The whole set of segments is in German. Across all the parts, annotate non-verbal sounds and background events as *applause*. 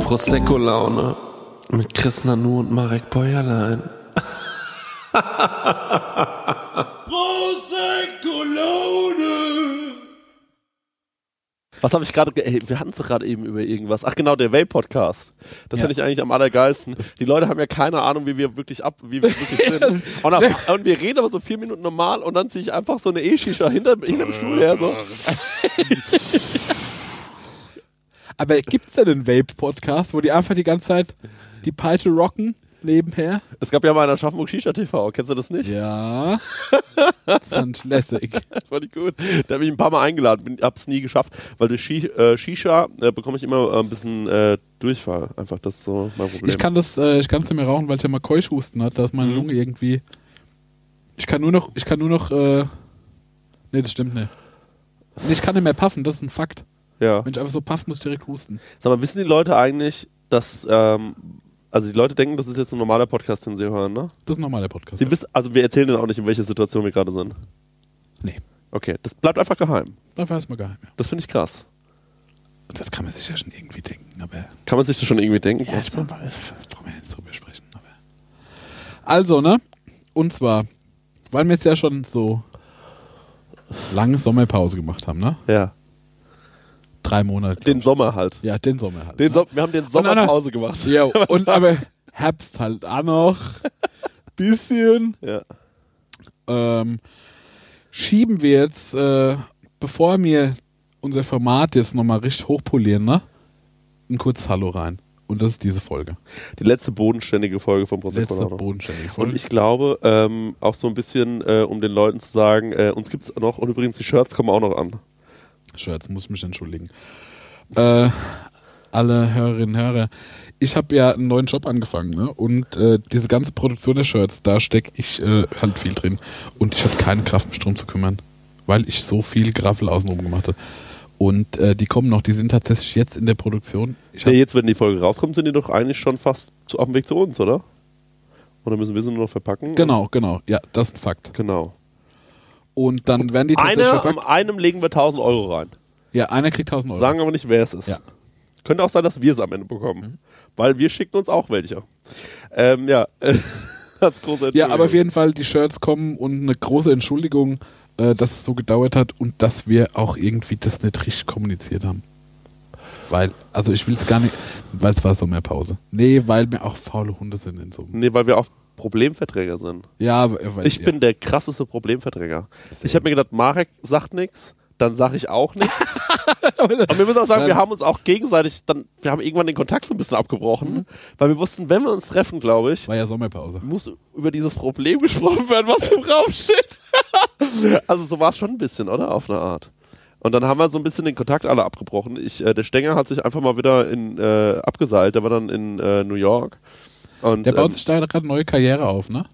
Prosecco-Laune mit Chris Nanu und Marek Bäuerlein. *laughs* Was habe ich gerade, wir hatten es doch gerade eben über irgendwas. Ach genau, der Vape-Podcast. Das Ja. finde ich eigentlich am allergeilsten. Die Leute haben ja keine Ahnung, wie wir wirklich ab, wie wir wirklich sind. *laughs* Und, auf, und wir reden aber so vier Minuten normal und dann ziehe ich einfach so eine E-Shisha hinter, hinter dem Stuhl her, so. *laughs* Aber gibt's denn einen Vape-Podcast, wo die einfach die ganze Zeit die Peitsche rocken nebenher? Es gab ja mal in Aschaffenburg Shisha TV, kennst du das nicht? Ja. *laughs* Das fand lässig. Das fand ich gut. Da habe ich ein paar Mal eingeladen, bin, hab's nie geschafft, weil durch äh, Shisha äh, bekomme ich immer äh, ein bisschen äh, Durchfall. Einfach, das ist so mein Problem. Ich kann das, äh, ich kann es nicht mehr rauchen, weil ich ja mal Keuschhusten hat, da ist meine Mhm. Lunge irgendwie. Ich kann nur noch, ich kann nur noch, äh, nee, das stimmt nicht. Nee, ich kann nicht mehr puffen, das ist ein Fakt. ja. Wenn ich einfach so puff, muss ich direkt husten. Sag mal, wissen die Leute eigentlich, dass, ähm, also die Leute denken, das ist jetzt ein normaler Podcast, den sie hören, ne? Das ist ein normaler Podcast. Sie wissen, also wir erzählen denen auch nicht, in welcher Situation wir gerade sind. Nee. Okay, das bleibt einfach geheim. Dafür ist mal geheim, ja. Das finde ich krass. Das kann man sich ja schon irgendwie denken, aber. Kann man sich das schon irgendwie denken? Ja, das, wir- das brauchen wir jetzt drüber sprechen. Aber. Also, ne? Und zwar, weil wir jetzt ja schon so lange Sommerpause gemacht haben, ne? ja. Drei Monate. Den Sommer halt. ja, den Sommer halt. Den ne? Wir haben den Sommer Pause gemacht. Ja, *laughs* und aber Herbst halt auch noch. *laughs* Bisschen. Ja. Ähm, schieben wir jetzt, äh, bevor wir unser Format jetzt nochmal richtig hochpolieren, ne? Ein kurzes Hallo rein. Und das ist diese Folge. Die letzte bodenständige Folge von Prosecco Letzte bodenständige Folge. Und ich glaube, ähm, auch so ein bisschen, äh, um den Leuten zu sagen, äh, uns gibt's noch und übrigens die Shirts kommen auch noch an. Shirts, muss ich mich entschuldigen. Äh, alle Hörerinnen und Hörer, ich habe ja einen neuen Job angefangen, ne? Und äh, diese ganze Produktion der Shirts, da stecke ich äh, halt viel drin. Und ich habe keine Kraft, mich drum zu kümmern, weil ich so viel Graffel außenrum gemacht habe. Und äh, die kommen noch, die sind tatsächlich jetzt in der Produktion. Ich hab, Ja, jetzt, wenn die Folge rauskommt, sind die doch eigentlich schon fast zu, auf dem Weg zu uns, oder? Oder müssen wir sie nur noch verpacken? genau, genau. Ja, das ist ein Fakt. Genau. Und dann werden die tatsächlich Eine, verpackt. einem legen wir 1000 Euro rein. Ja, einer kriegt 1000 Euro. Sagen aber nicht, wer es ist. Ja. Könnte auch sein, dass wir es am Ende bekommen. Weil wir schicken uns auch welche. Ähm, ja. *laughs* Als große Ja, aber auf jeden Fall, die Shirts kommen und eine große Entschuldigung, äh, dass es so gedauert hat und dass wir auch irgendwie das nicht richtig kommuniziert haben. Weil, also ich will es gar nicht, weil es war Sommerpause. Nee, weil wir auch faule Hunde sind in so. Nee, weil wir auch Problemverträger sind. Ja, weil, Ich ja. bin der krasseste Problemverträger. Ich habe mir gedacht, Marek sagt nichts, dann sage ich auch nichts. *laughs* Und wir müssen auch sagen, wir Dann- haben uns auch gegenseitig, dann, wir haben irgendwann den Kontakt so ein bisschen abgebrochen, Mhm. weil wir wussten, wenn wir uns treffen, glaube ich, War ja Sommerpause. muss über dieses Problem gesprochen werden, was im Raum steht. *laughs* also so war es schon ein bisschen, oder? Auf eine Art. Und dann haben wir so ein bisschen den Kontakt alle abgebrochen. Ich, äh, der Stenger hat sich einfach mal wieder in, äh, abgeseilt. Der war dann in äh, New York. Und, Der baut ähm, sich da gerade eine neue Karriere auf, ne?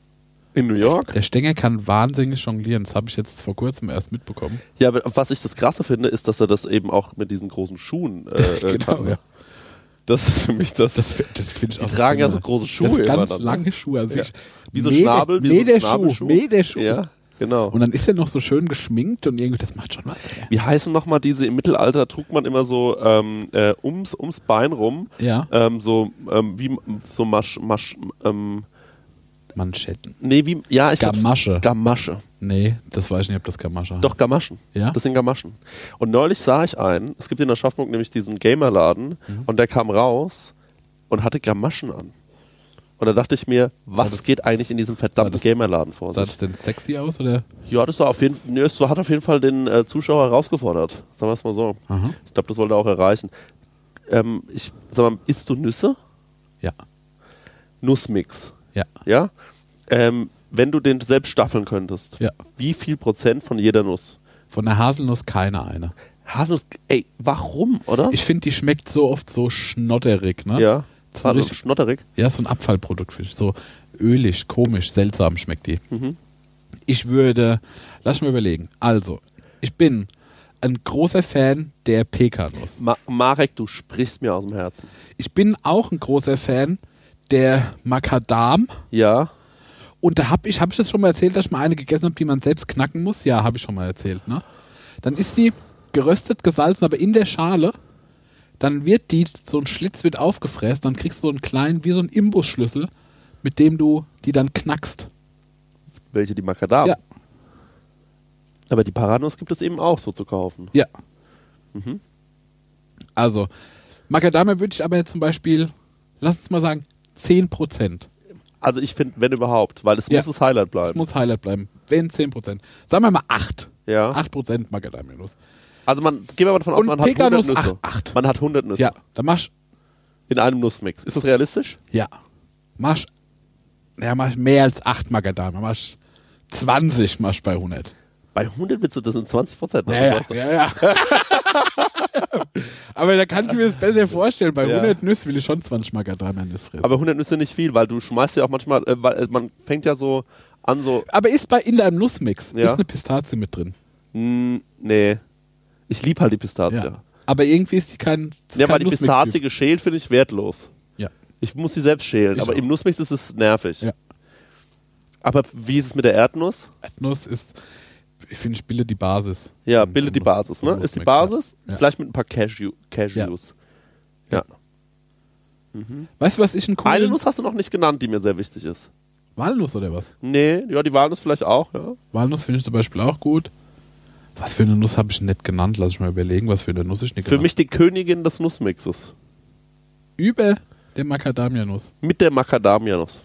in New York? Der Stenger kann wahnsinnig jonglieren. Das habe ich jetzt vor kurzem erst mitbekommen. Ja, aber was ich das Krasse finde, ist, dass er das eben auch mit diesen großen Schuhen äh, *laughs* äh, Genau, kann. ja. Das ist für mich das. Das, das finde ich die auch tragen ja so phänomenal. große Schuhe. Das ganz ne? lange Schuhe. Also Ja. Wie so Schnabel, wie so ein Meterschuh, Schnabelschuh. Meterschuh. Ja, genau. Und dann ist er noch so schön geschminkt und irgendwie, das macht schon was. ey. Wie heißen nochmal diese, im Mittelalter trug man immer so ähm, äh, ums, ums Bein rum, Ja. ähm, so ähm, wie so Masch, Masch, ähm, Manschetten. nee, wie, ja, ich Gamasche. Gamasche. Nee, das weiß ich nicht, ob das Gamasche Doch, heißt. Gamaschen. Ja? Das sind Gamaschen. Und neulich sah ich einen, es gibt in Aschaffenburg nämlich diesen Gamerladen Mhm. und der kam raus und hatte Gamaschen an. Und da dachte ich mir, was das- geht eigentlich in diesem verdammten Gamerladen vor Sah sich? das denn sexy aus, oder? Ja, das war auf jeden Fall, nee, es hat auf jeden Fall den äh, Zuschauer herausgefordert. Sagen wir es mal so. Aha. Ich glaube, das wollte er auch erreichen. Ähm, ich sag mal, isst du Nüsse? Ja. Nussmix. Ja. Ja? Ähm, wenn du den selbst staffeln könntest, Ja. wie viel Prozent von jeder Nuss? Von der Haselnuss keine eine. Haselnuss, ey, warum, oder? Ich finde, die schmeckt so oft so schnotterig, ne? ja. Ist Warte, richtig- schnotterig. Ja, so ein Abfallprodukt, finde ich. So ölig, komisch, seltsam schmeckt die. Mhm. Ich würde, lass mal überlegen. Also, ich bin ein großer Fan der Pekanuss. Ma Marek, du sprichst mir aus dem Herzen. Ich bin auch ein großer Fan der Macadam. Ja. Und da habe ich, habe ich das schon mal erzählt, dass ich mal eine gegessen habe, die man selbst knacken muss? Ja, habe ich schon mal erzählt, ne? Dann ist die geröstet, gesalzen, aber in der Schale. Dann wird die, so ein Schlitz wird aufgefräst, dann kriegst du so einen kleinen, wie so einen Imbusschlüssel, mit dem du die dann knackst. Welche, die Macadam? Ja. Aber die Paranuss gibt es eben auch so zu kaufen. Ja. Mhm. Also, Macadamia würde ich aber jetzt zum Beispiel, lass uns mal sagen, 10%. Also ich finde, wenn überhaupt, weil es Ja. muss das Highlight bleiben. muss Highlight bleiben. Wenn 10%. Sagen wir mal 8. Ja. 8% Macadamia-Nuss. Also man, gehen wir mal davon aus, Und man hat 100 Pekanuss Nüsse. acht- acht. Man hat 100 Nüsse Ja, dann machst in einem Nussmix. Ist das realistisch? Ja. Machst, ja, machst mehr als 8 Macadamia. Machst 20 machst bei 100. Bei 100 willst du, das sind 20 Prozent. Ja, ja, ja, ja. *laughs* Aber da kann ich mir das besser vorstellen. Bei Ja. 100 Nüsse will ich schon 20 Macadamia Nüsse fressen. Aber 100 Nüsse nicht viel, weil du schmeißt ja auch manchmal, äh, weil äh, man fängt ja so an so, Aber ist bei in deinem Nussmix Ja. ist eine Pistazie mit drin. mh, nee, ich lieb halt die Pistazie. Ja, Aber irgendwie ist die kein. ist weil die. Pistazie geschält finde ich wertlos. Ja. Ich muss sie selbst schälen, Ich aber auch. im Nussmix ist es nervig. Ja. Aber wie ist es mit der Erdnuss? Nuss ist, ich finde, ich bilde die Basis. Ja, bildet die Basis, ne? Ist die Basis, Ja. vielleicht mit ein paar Cashew, Cashews. Ja. Weißt du, was ich ein coolen... Eine Nuss hast du noch nicht genannt, die mir sehr wichtig ist. Walnuss oder was? Nee, ja, die Walnuss vielleicht auch, ja. Walnuss finde ich zum Beispiel auch gut. Was für eine Nuss habe ich nicht genannt? Lass ich mal überlegen, was für eine Nuss ich nicht Für genannt mich die Königin des Nussmixes. Über der Macadamia-Nuss. Mit der Macadamia-Nuss.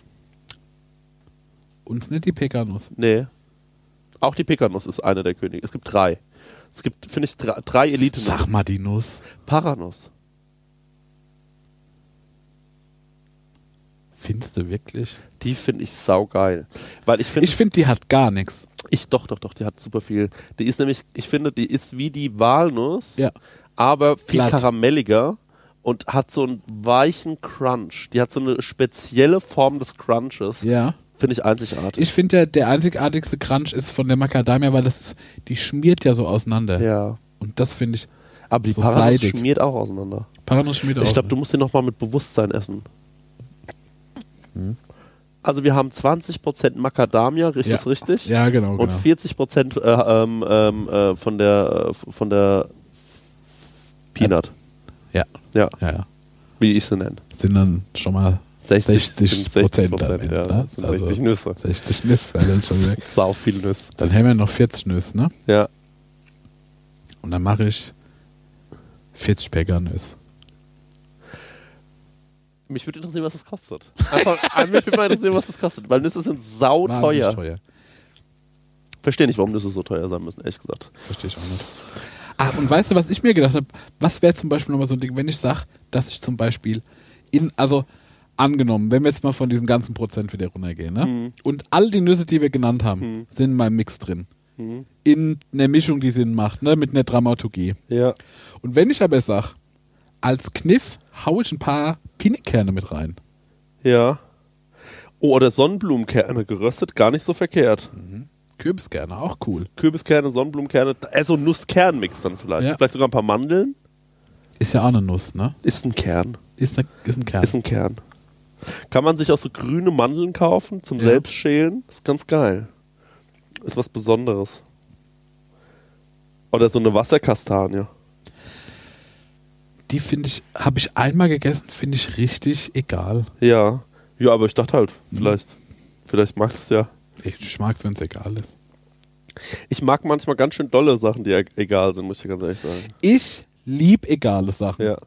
Und nicht die Pekanuss. Nee. Auch die Pekanuss ist eine der Könige. Es gibt drei. Es gibt, finde ich, drei, drei elite Sag mal die Nuss. Paranuss. Findest du wirklich? Die finde ich saugeil. Weil ich finde, Ich finde, die hat gar nichts. Ich doch, doch, doch, die hat super viel. Die ist nämlich, ich finde, die ist wie die Walnuss, Ja. aber viel Glatt. karamelliger und hat so einen weichen Crunch. Die hat so eine spezielle Form des Crunches. Ja. Finde ich einzigartig. Ich finde, der, der einzigartigste Crunch ist von der Macadamia, weil das ist, die schmiert ja so auseinander. ja. Und das finde ich, Aber die So Paranuss seidig. schmiert auch auseinander. Paranuss schmiert Ich auch. glaube, du musst den nochmal mit Bewusstsein essen. Hm. Also wir haben 20% Macadamia, richtig Ja. richtig? Ja, genau, Und genau. 40% äh, ähm, ähm, äh, von der äh, von der Peanut. Ja. Ja, Ja, ja. wie ich sie nenne. Sind dann schon mal 60, 60 sind 60 Prozent Prozent, ja. ne? Sind Also- 60 Nüsse. 60 Nüsse, dann schon *laughs* weg. Sau viel Nüsse. Dann haben wir noch 40 Nüsse, ne? Ja. Und dann mache ich 40 Pekannüsse. Mich würde interessieren, was das kostet. Einfach, mich würde mal interessieren, was das kostet, weil Nüsse sind sau Wahnsinnig teuer. teuer. Verstehe nicht, warum Nüsse so teuer sein müssen, ehrlich gesagt. Verstehe ich auch nicht. Ah, und weißt du, was ich mir gedacht habe? Was wäre zum Beispiel nochmal so ein Ding, wenn ich sage, dass ich zum Beispiel in, also angenommen, wenn wir jetzt mal von diesen ganzen Prozent wieder runtergehen, ne? Mhm. Und all die Nüsse, die wir genannt haben, Mhm. sind in meinem Mix drin. Mhm. In einer Mischung, die Sinn macht, ne? Mit einer Dramaturgie. Ja. Und wenn ich aber sage, als Kniff hau ich ein paar Pinienkerne mit rein. Ja. Oh, oder Sonnenblumenkerne geröstet, gar nicht so verkehrt. Kürbiskerne, auch cool. Kürbiskerne, Sonnenblumenkerne, so ein Nusskernmix dann vielleicht. Ja. Vielleicht sogar ein paar Mandeln. Ist ja auch eine Nuss, ne? Ist ein Kern. Ist, ne, ist ein Kern. Ist ein Kern. Kann man sich auch so grüne Mandeln kaufen zum Ja. Selbstschälen? Ist ganz geil. Ist was Besonderes. Oder so eine Wasserkastanie. Die finde ich, habe ich einmal gegessen, finde ich richtig egal. Ja. Ja, aber ich dachte halt, Mhm. vielleicht, vielleicht magst du es ja. Ich mag es, wenn es egal ist. Ich mag manchmal ganz schön dolle Sachen, die e- egal sind, muss ich ganz ehrlich sagen. Ich lieb egale Sachen. Ja.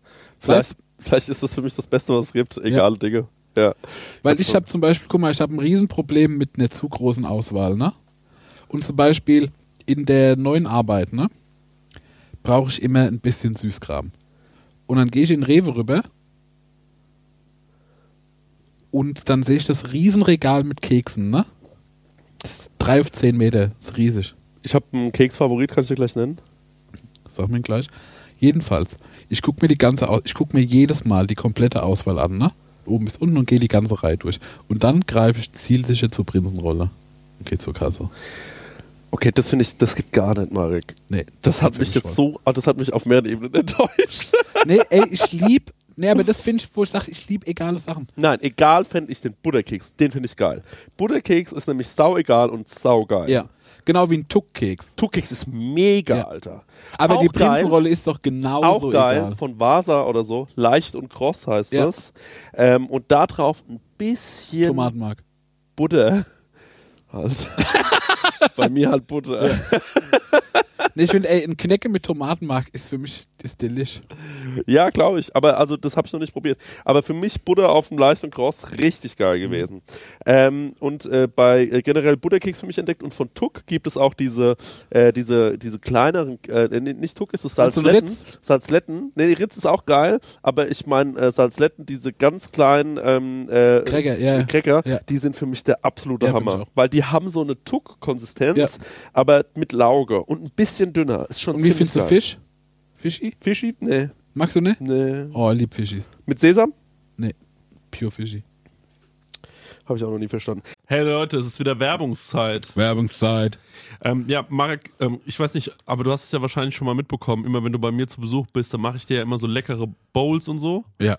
Vielleicht, vielleicht ist das für mich das Beste, was es gibt. Egale Dinge. Ja. Weil ich habe zum Beispiel, guck mal, ich habe ein Riesenproblem mit einer zu großen Auswahl, ne? Und zum Beispiel in der neuen Arbeit, ne? Brauche ich immer ein bisschen Süßkram. Und dann gehe ich in Rewe rüber und dann sehe ich das Riesenregal mit Keksen, ne? Das ist drei auf zehn Meter, das ist riesig. Ich habe einen Keksfavorit, kann ich dir gleich nennen. Sag mir gleich. Jedenfalls, ich gucke mir die ganze Aus ich gucke mir jedes Mal die komplette Auswahl an, ne? Oben bis unten und gehe die ganze Reihe durch. Und dann greife ich zielsicher zur Prinzenrolle. Und gehe zur Kasse. Okay, das finde ich, das geht gar nicht, Marek. Nee, Das, hat find mich ich jetzt voll. so, ah, das hat mich auf mehreren Ebenen *laughs* enttäuscht. Nee, ey, ich lieb Nee, aber das finde ich, wo ich sage, ich liebe egale Sachen. Nein, egal fände ich den Butterkeks. Den finde ich geil. Butterkeks ist nämlich sau egal und sau geil. Ja. Genau wie ein Tuckkeks. Tuckkeks ist mega, Ja. Alter. Aber Auch die. Prinzenrolle ist doch genauso Auch geil, egal. von Vasa oder so. Leicht und kross heißt Ja. das. Ähm, und da drauf ein bisschen Tomatenmark. Butter. *laughs* Halt. Bei mir halt Butter. *laughs* Nee, ich finde, ey, ein Knecke mit Tomatenmark ist für mich ist delish. Ja, glaube ich. Aber also das habe ich noch nicht probiert. Aber für mich Butter auf dem Leicht und Cross richtig geil Mhm. gewesen. Ähm, und äh, bei äh, generell Butterkeks für mich entdeckt und von Tuck gibt es auch diese äh, diese diese kleineren äh, nicht Tuck ist es Salzletten. Ritz? Salzletten. Nee, Ritz ist auch geil, aber ich meine äh, Salzletten, diese ganz kleinen ähm, äh, Cracker, ja. Cracker, Ja. die sind für mich der absolute Ja, Hammer, weil die haben so eine Tuck-Konsistenz, aber mit Lauge und ein bisschen dünner. Ist schon Und wie findest du geil. Fisch? Fischi? Fischi? Nee. Magst du nicht? Nee. Oh, lieb Fischi. Mit Sesam? Pure Fischi. Habe ich auch noch nie verstanden. Hey Leute, es ist wieder Werbungszeit. Werbungszeit. Ähm, ja, Marek, ähm, ich weiß nicht, aber du hast es ja wahrscheinlich schon mal mitbekommen. Immer wenn du bei mir zu Besuch bist, dann mache ich dir ja immer so leckere Bowls und so. Ja.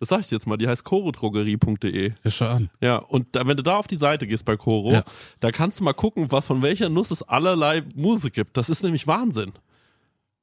Das sag ich dir jetzt mal, die heißt chorodrogerie.de. Ja, schau an. Ja, und da, wenn du da auf die Seite gehst bei Coro, Ja. da kannst du mal gucken, was von welcher Nuss es allerlei Muse gibt. Das ist nämlich Wahnsinn.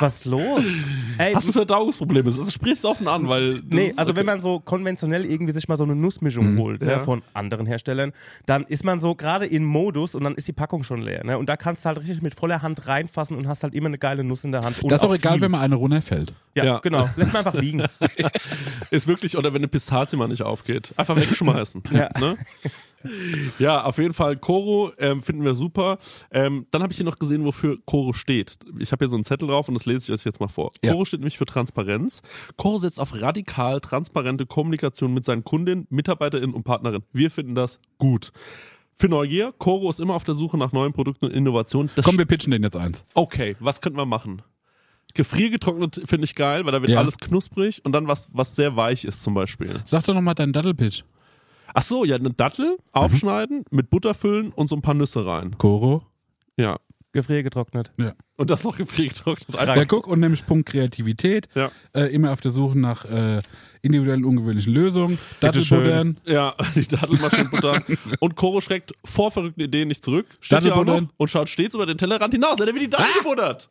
Was ist los? Ey, Hast du Verdauungsprobleme? Das sprichst du offen an, weil. Nee, also okay. wenn man so konventionell irgendwie sich mal so eine Nussmischung holt Ja. ne, von anderen Herstellern, dann ist man so gerade in Modus und dann ist die Packung schon leer. Ne? Und da kannst du halt richtig mit voller Hand reinfassen und hast halt immer eine geile Nuss in der Hand. Und das ist auch egal, viel. wenn mal eine runterfällt. Ja, Ja. genau. Lässt man einfach liegen. *laughs* Ist wirklich, oder wenn eine Pistazie mal nicht aufgeht. Einfach wegschmeißen. Ja. Ne? Ja, auf jeden Fall Koro ähm, finden wir super. Ähm, dann habe ich hier noch gesehen, wofür Koro steht. Ich habe hier so einen Zettel drauf und das lese ich euch jetzt mal vor. Ja. Koro steht nämlich für Transparenz. Koro setzt auf radikal transparente Kommunikation mit seinen Kundinnen, MitarbeiterInnen und Partnerinnen. Wir finden das gut. Für Neugier, Koro ist immer auf der Suche nach neuen Produkten und Innovationen. Das Komm, wir pitchen den jetzt eins. Okay, was könnten wir machen? Gefriergetrocknet finde ich geil, weil da wird Ja. alles knusprig und dann was, was sehr weich ist zum Beispiel. Sag doch nochmal deinen Dattelpitch. Ach so, ja, eine Dattel aufschneiden, mit Butter füllen und so ein paar Nüsse rein. Koro. Ja. Gefriergetrocknet. Ja. Und das noch gefriergetrocknet. Ja, guck, und nämlich Punkt Kreativität. Ja. Äh, immer auf der Suche nach äh, individuellen, ungewöhnlichen Lösungen. Dattelbuddern. Ja, *laughs* die Dattelmaschinenbutter. und Koro schreckt vor verrückten Ideen nicht zurück. Steht hier auch noch und schaut stets über den Tellerrand hinaus. Er wird die Dattel gebuddert.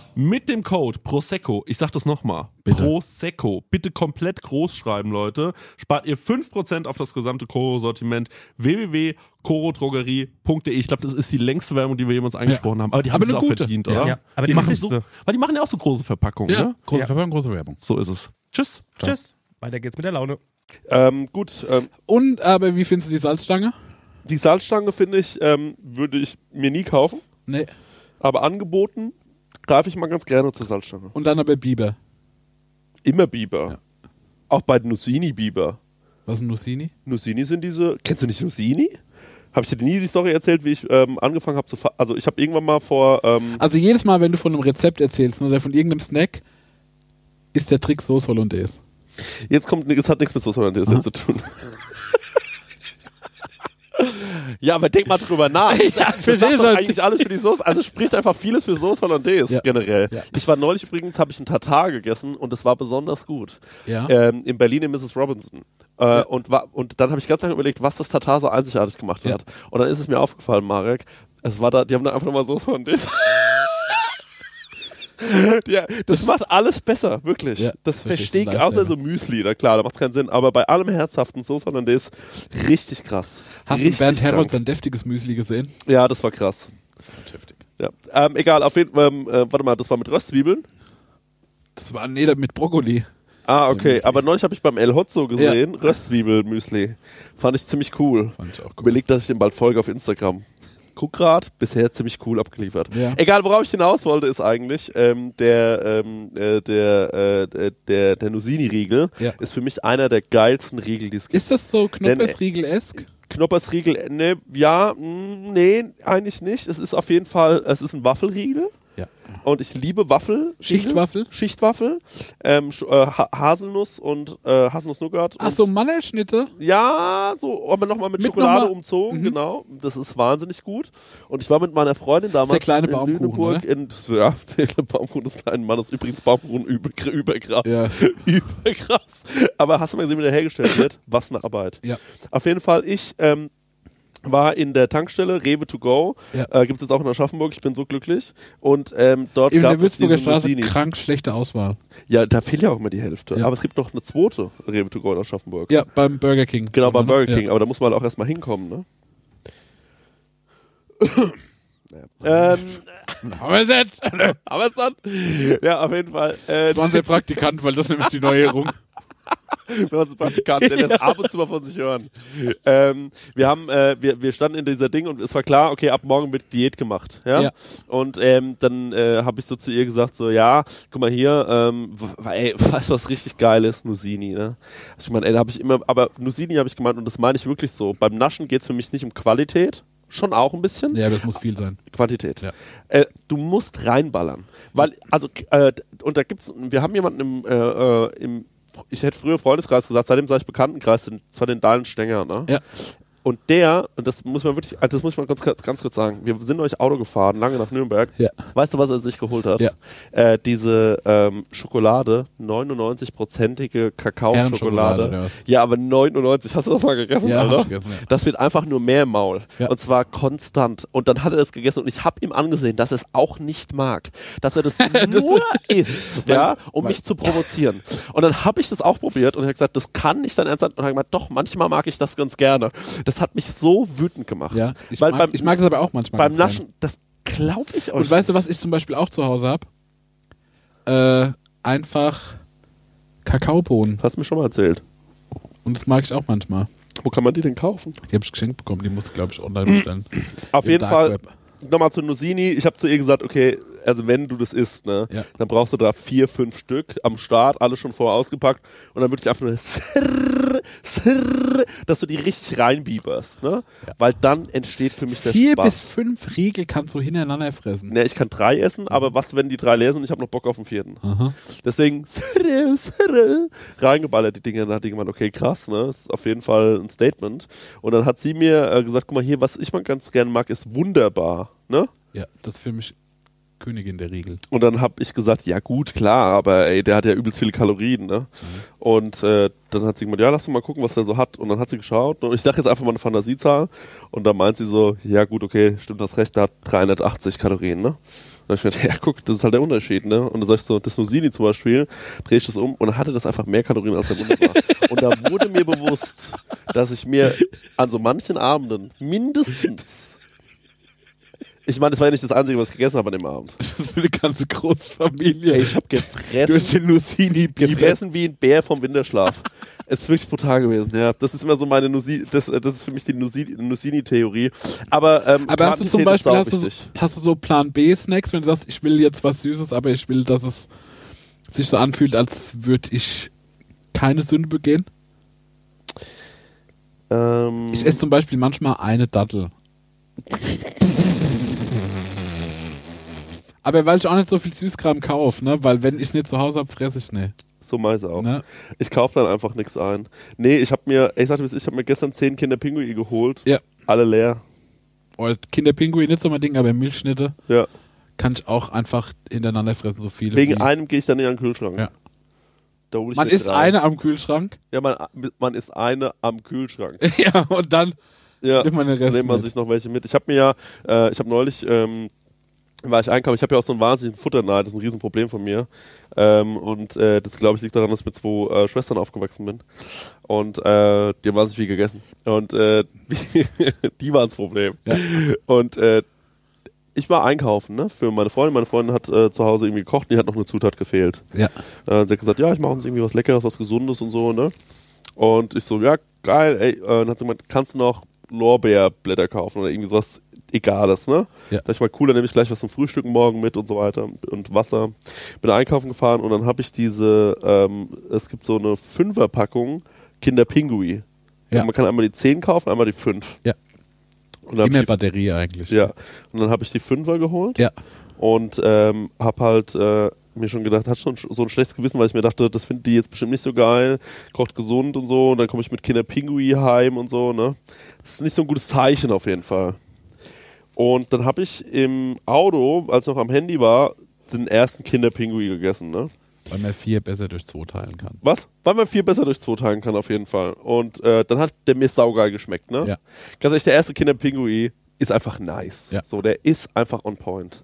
mit dem Code Prosecco, ich sag das nochmal. Prosecco, bitte komplett groß schreiben, Leute, spart ihr 5% auf das gesamte Koro-Sortiment www.korodrogerie.de. Ich glaube, das ist die längste Werbung, die wir jemals angesprochen haben, aber die haben Aber es auch gute. verdient, Ja. oder? Ja, aber die machen so, weil die machen ja auch so große Verpackungen, Ja, ne? große Ja. Verpackung, große Werbung. So ist es. Tschüss. Tschüss. Weiter geht's mit der Laune. Ähm, gut, ähm, Und, aber wie findest du die Salzstange? die Salzstange finde ich, ähm, würde ich mir nie kaufen, Nee. aber angeboten greife ich mal ganz gerne zur Salzstange. Und dann aber Biber. Immer Biber. Ja. Auch bei Nussini-Biber. Was ist ein Nussini? Nussini sind diese. Kennst du nicht Nussini? Habe ich dir nie die Story erzählt, wie ich ähm, angefangen habe zu. Also, ich habe irgendwann mal vor. Ähm, Also jedes Mal, wenn du von einem Rezept erzählst oder von irgendeinem Snack, ist der Trick Sauce Hollandaise. Jetzt kommt, es hat nichts mit Soße Hollandaise Aha. zu tun. *laughs* ja, aber denk mal drüber nach. *laughs* Das, das sagt doch eigentlich alles für die Soße. Also spricht einfach vieles für Soße Hollandaise Ja. generell. Ja. Ich war neulich übrigens, habe ich einen Tatar gegessen und es war besonders gut. Ja. Ähm, in Berlin in Mrs. Robinson. Äh, und, war, und dann habe ich ganz lange überlegt, was das Tatar so einzigartig gemacht Ja. hat. Und dann ist es mir aufgefallen, Marek, es war da, die haben da einfach nochmal Soße Hollandaise. *laughs* *laughs* Ja, das macht alles besser, wirklich. Ja, das verstehe ich außer so Müsli, na klar, da macht keinen Sinn. Aber bei allem herzhaften Soße Hollandaise richtig krass. Hast du richtig Bernd Herold sein deftiges Müsli gesehen? Ja, das war krass. Ja. Ähm, egal, auf jeden Fall, ähm, äh, warte mal, das war mit Röstzwiebeln. Das war nee, mit Brokkoli. Ah, okay. Aber neulich habe ich beim El Hotzo gesehen, Röstzwiebelmüsli. Fand ich ziemlich cool. Fand ich auch gut. Überlegt, dass ich den bald folge auf Instagram. Guck grad, bisher ziemlich cool abgeliefert. Ja. Egal, worauf ich hinaus wollte, ist eigentlich, ähm, der, ähm, äh, der, äh, der, der, der Nusini-Riegel Ja. ist für mich einer der geilsten Riegel, die es gibt. Ist das so äh, Knoppersriegel-esk? Knoppersriegel, äh, ne, ja, mh, nee, eigentlich nicht. Es ist auf jeden Fall, es ist ein Waffelriegel. Ja. Und ich liebe Waffel. Schichtwaffel? Schichtwaffel. Ähm, äh, ha Haselnuss und äh, Haselnuss-Nougat. Ach so, Mannerschnitte? Ja, so, aber nochmal mit, Mit Schokolade noch umzogen, Mhm. genau. Das ist wahnsinnig gut. Und ich war mit meiner Freundin damals der kleine in Baumkuchen, Lüneburg in, ja, *laughs* der Baumkuchen des kleinen Mannes. Übrigens Baumkuchen über, *laughs* überkrass. Ja. *laughs* überkrass. Aber hast du mal gesehen, wie der hergestellt wird? Was eine Arbeit. Ja. Auf jeden Fall, ich ähm, war in der Tankstelle Rewe to go. Ja. Äh, Gibt es jetzt auch in Aschaffenburg. Ich bin so glücklich. Und ähm, dort In gab der es diese Straße Nussinis. krank schlechte Auswahl. Ja, da fehlt ja auch immer die Hälfte. Ja. Aber es gibt noch eine zweite Rewe to go in Aschaffenburg. Ja, beim Burger King. Genau, beim Burger Ja. King, aber da muss man halt auch erstmal hinkommen, ne? *coughs* naja. ähm, Aber es jetzt. *coughs* aber es dann. Ja, auf jeden Fall. Äh, unser Praktikant, weil das ist nämlich die Neuerung. *laughs* wir haben uns einen Praktikanten, der lässt ab und zu mal von sich hören. Ähm, wir haben, äh, wir, wir standen in dieser Ding und es war klar, okay, ab morgen wird Diät gemacht. Ja. Ja. Und ähm, dann äh, habe ich so zu ihr gesagt, so, ja, guck mal hier, ähm, ey, *laughs* weißt du, was richtig geil ist? Nussini, ne? Also ich meine, ey, da habe ich immer, aber Nussini habe ich gemeint und das meine ich wirklich so. Beim Naschen geht's für mich nicht um Qualität, schon auch ein bisschen. Ja, das muss viel sein. Quantität. Ja. Äh, du musst reinballern. Weil, also, äh, und da gibt's, wir haben jemanden im, äh, äh, im ich hätte früher Freundeskreis gesagt, seitdem sage ich Bekanntenkreis, sind zwar den Dahlen Stenger, ne? Ja. Und der, und das muss man wirklich, also das muss ich mal ganz, ganz, ganz kurz sagen, wir sind euch Auto gefahren, lange nach Nürnberg. Ja. Weißt du, was er sich geholt hat? Ja. Äh, diese ähm, Schokolade, 99-prozentige Ehrenschokolade Kakaoschokolade. Ja, aber 99, hast du das mal gegessen, Ja, Alter? gegessen, ja. Das wird einfach nur mehr im Maul. Ja. Und zwar konstant. Und dann hat er das gegessen und ich habe ihm angesehen, dass er es auch nicht mag. Dass er das *laughs* nur isst, ja, um mich zu provozieren. Und dann habe ich das auch probiert und er hat gesagt, das kann nicht dein Ernst sein. Und er hat gemeint, doch, manchmal mag ich das ganz gerne. Das hat mich so wütend gemacht. Ja, ich, Weil mag, beim, ich mag das aber auch manchmal. beim ganz gerne. Naschen, das glaube ich euch. Und weißt du, was ich zum Beispiel auch zu Hause habe? Äh, einfach Kakaobohnen. Hast du mir schon mal erzählt. Und das mag ich auch manchmal. Wo kann man die denn kaufen? Die habe ich geschenkt bekommen, die muss ich, glaube ich, online bestellen. Auf Im jeden Dark Fall, Web. nochmal zu Nussini. Ich habe zu ihr gesagt, okay, also wenn du das isst, ne, Ja. dann brauchst du da vier, fünf Stück am Start, alle schon vorher ausgepackt und dann würde ich einfach nur sirr, sirr, dass du die richtig reinbieberst, ne? Ja. Weil dann entsteht für mich der Vier bis Spaß. fünf Riegel kannst du hintereinander fressen. Ne, ich kann drei essen, aber was, wenn die drei leer sind? Ich habe noch Bock auf den vierten. Aha. Deswegen sirr, sirr, reingeballert die Dinge. Dann hat die gemeint, okay, krass, ne? Das ist auf jeden Fall ein Statement. Und dann hat sie mir äh, gesagt, guck mal hier, was ich mal ganz gerne mag, ist wunderbar, ne? Ja, das für mich Königin der Riegel. Und dann habe ich gesagt, ja gut, klar, aber ey, der hat ja übelst viele Kalorien, ne? Und äh, dann hat sie gemeint, ja, lass doch mal gucken, was der so hat. Und dann hat sie geschaut und ich dachte jetzt einfach mal eine Fantasiezahl. Und dann meint sie so, ja gut, okay, stimmt, das recht, der hat 380 Kalorien, ne? Und ich mir, ja guck, das ist halt der Unterschied, ne? Und dann sag ich so, das Nusini zum Beispiel, dreh ich das um und dann hatte das einfach mehr Kalorien als der Wunderbar. und da wurde mir bewusst, dass ich mir an so manchen Abenden mindestens Ich meine, das war ja nicht das Einzige, was ich gegessen habe an dem Abend. Das ist für eine ganze Großfamilie. Ey, ich habe Durch gefressen, den Nussini gefressen wie ein Bär vom Winterschlaf. *laughs* Es ist wirklich brutal gewesen, ja. Das ist immer so meine Nusi, das, das ist für mich die Nusi- Nussini-Theorie. Aber, ähm, Aber hast du zum Beispiel hast du, hast du so Plan B-Snacks, wenn du sagst, ich will jetzt was Süßes, aber ich will, dass es sich so anfühlt, als würde ich keine Sünde begehen? Ähm, Ich esse zum Beispiel manchmal eine Dattel. *laughs* Aber weil ich auch nicht so viel Süßkram kaufe, ne? Weil wenn ich es nicht zu Hause habe, fresse ich es nicht. so meist auch. Ne? Ich kaufe dann einfach nichts ein. Nee, ich habe mir, ich sagte, ich habe mir gestern zehn Kinder Pinguin geholt. Ja. Alle leer. Oh, Kinderpinguin nicht so mein Ding, aber Milchschnitte Ja. kann ich auch einfach hintereinander fressen, so viele. Wegen wie- einem gehe ich dann nicht an den Kühlschrank. Ja. Da hol ich Man isst drei. eine am Kühlschrank. Ja, man, man isst eine am Kühlschrank. *laughs* ja, und dann Ja, nimmt man den Rest nimmt man mit. sich noch welche mit. Ich habe mir ja, äh, ich habe neulich, ähm, war ich einkaufen, ich habe ja auch so einen wahnsinnigen Futterneid, das ist ein Riesenproblem von mir. Ähm, und äh, das, glaube ich, liegt daran, dass ich mit zwei äh, Schwestern aufgewachsen bin. Und äh, die haben wahnsinnig viel gegessen. Und äh, *laughs* die waren das Problem. Ja. Und äh, ich war einkaufen, ne, für meine Freundin. Meine Freundin hat äh, zu Hause irgendwie gekocht, die hat noch eine Zutat gefehlt. Ja. Äh, sie hat gesagt, ja, ich mache uns irgendwie was Leckeres, was Gesundes und so, ne? Und ich so, ja, geil, ey. Äh, dann hat sie gemeint, kannst du noch Lorbeerblätter kaufen oder irgendwie sowas Egales, ne? Ja. Da ich mal cool, dann nehme ich gleich was zum Frühstücken morgen mit und so weiter und Wasser. Bin einkaufen gefahren und dann habe ich diese, ähm, es gibt so eine Fünferpackung Kinderpingui. Ja. Man kann einmal die 10 kaufen, einmal die 5. Ja. Und dann Immer Batterie eigentlich. ja. Und dann habe ich die Fünfer geholt Ja. und ähm, hab halt äh, mir schon gedacht, hat schon so ein schlechtes Gewissen, weil ich mir dachte, das finden die jetzt bestimmt nicht so geil, kocht gesund und so und dann komme ich mit Kinderpingui heim und so, ne? Das ist nicht so ein gutes Zeichen auf jeden Fall. Und dann habe ich im Auto, als ich noch am Handy war, den ersten Kinderpingui gegessen, ne? Weil man vier besser durch zwei teilen kann. Was? Weil man viel besser durch zwei teilen kann, auf jeden Fall. Und äh, dann hat der mir saugeil geschmeckt, ne? Ja. Ganz ehrlich, der erste Kinderpingui ist einfach nice. Ja. So, der ist einfach on point.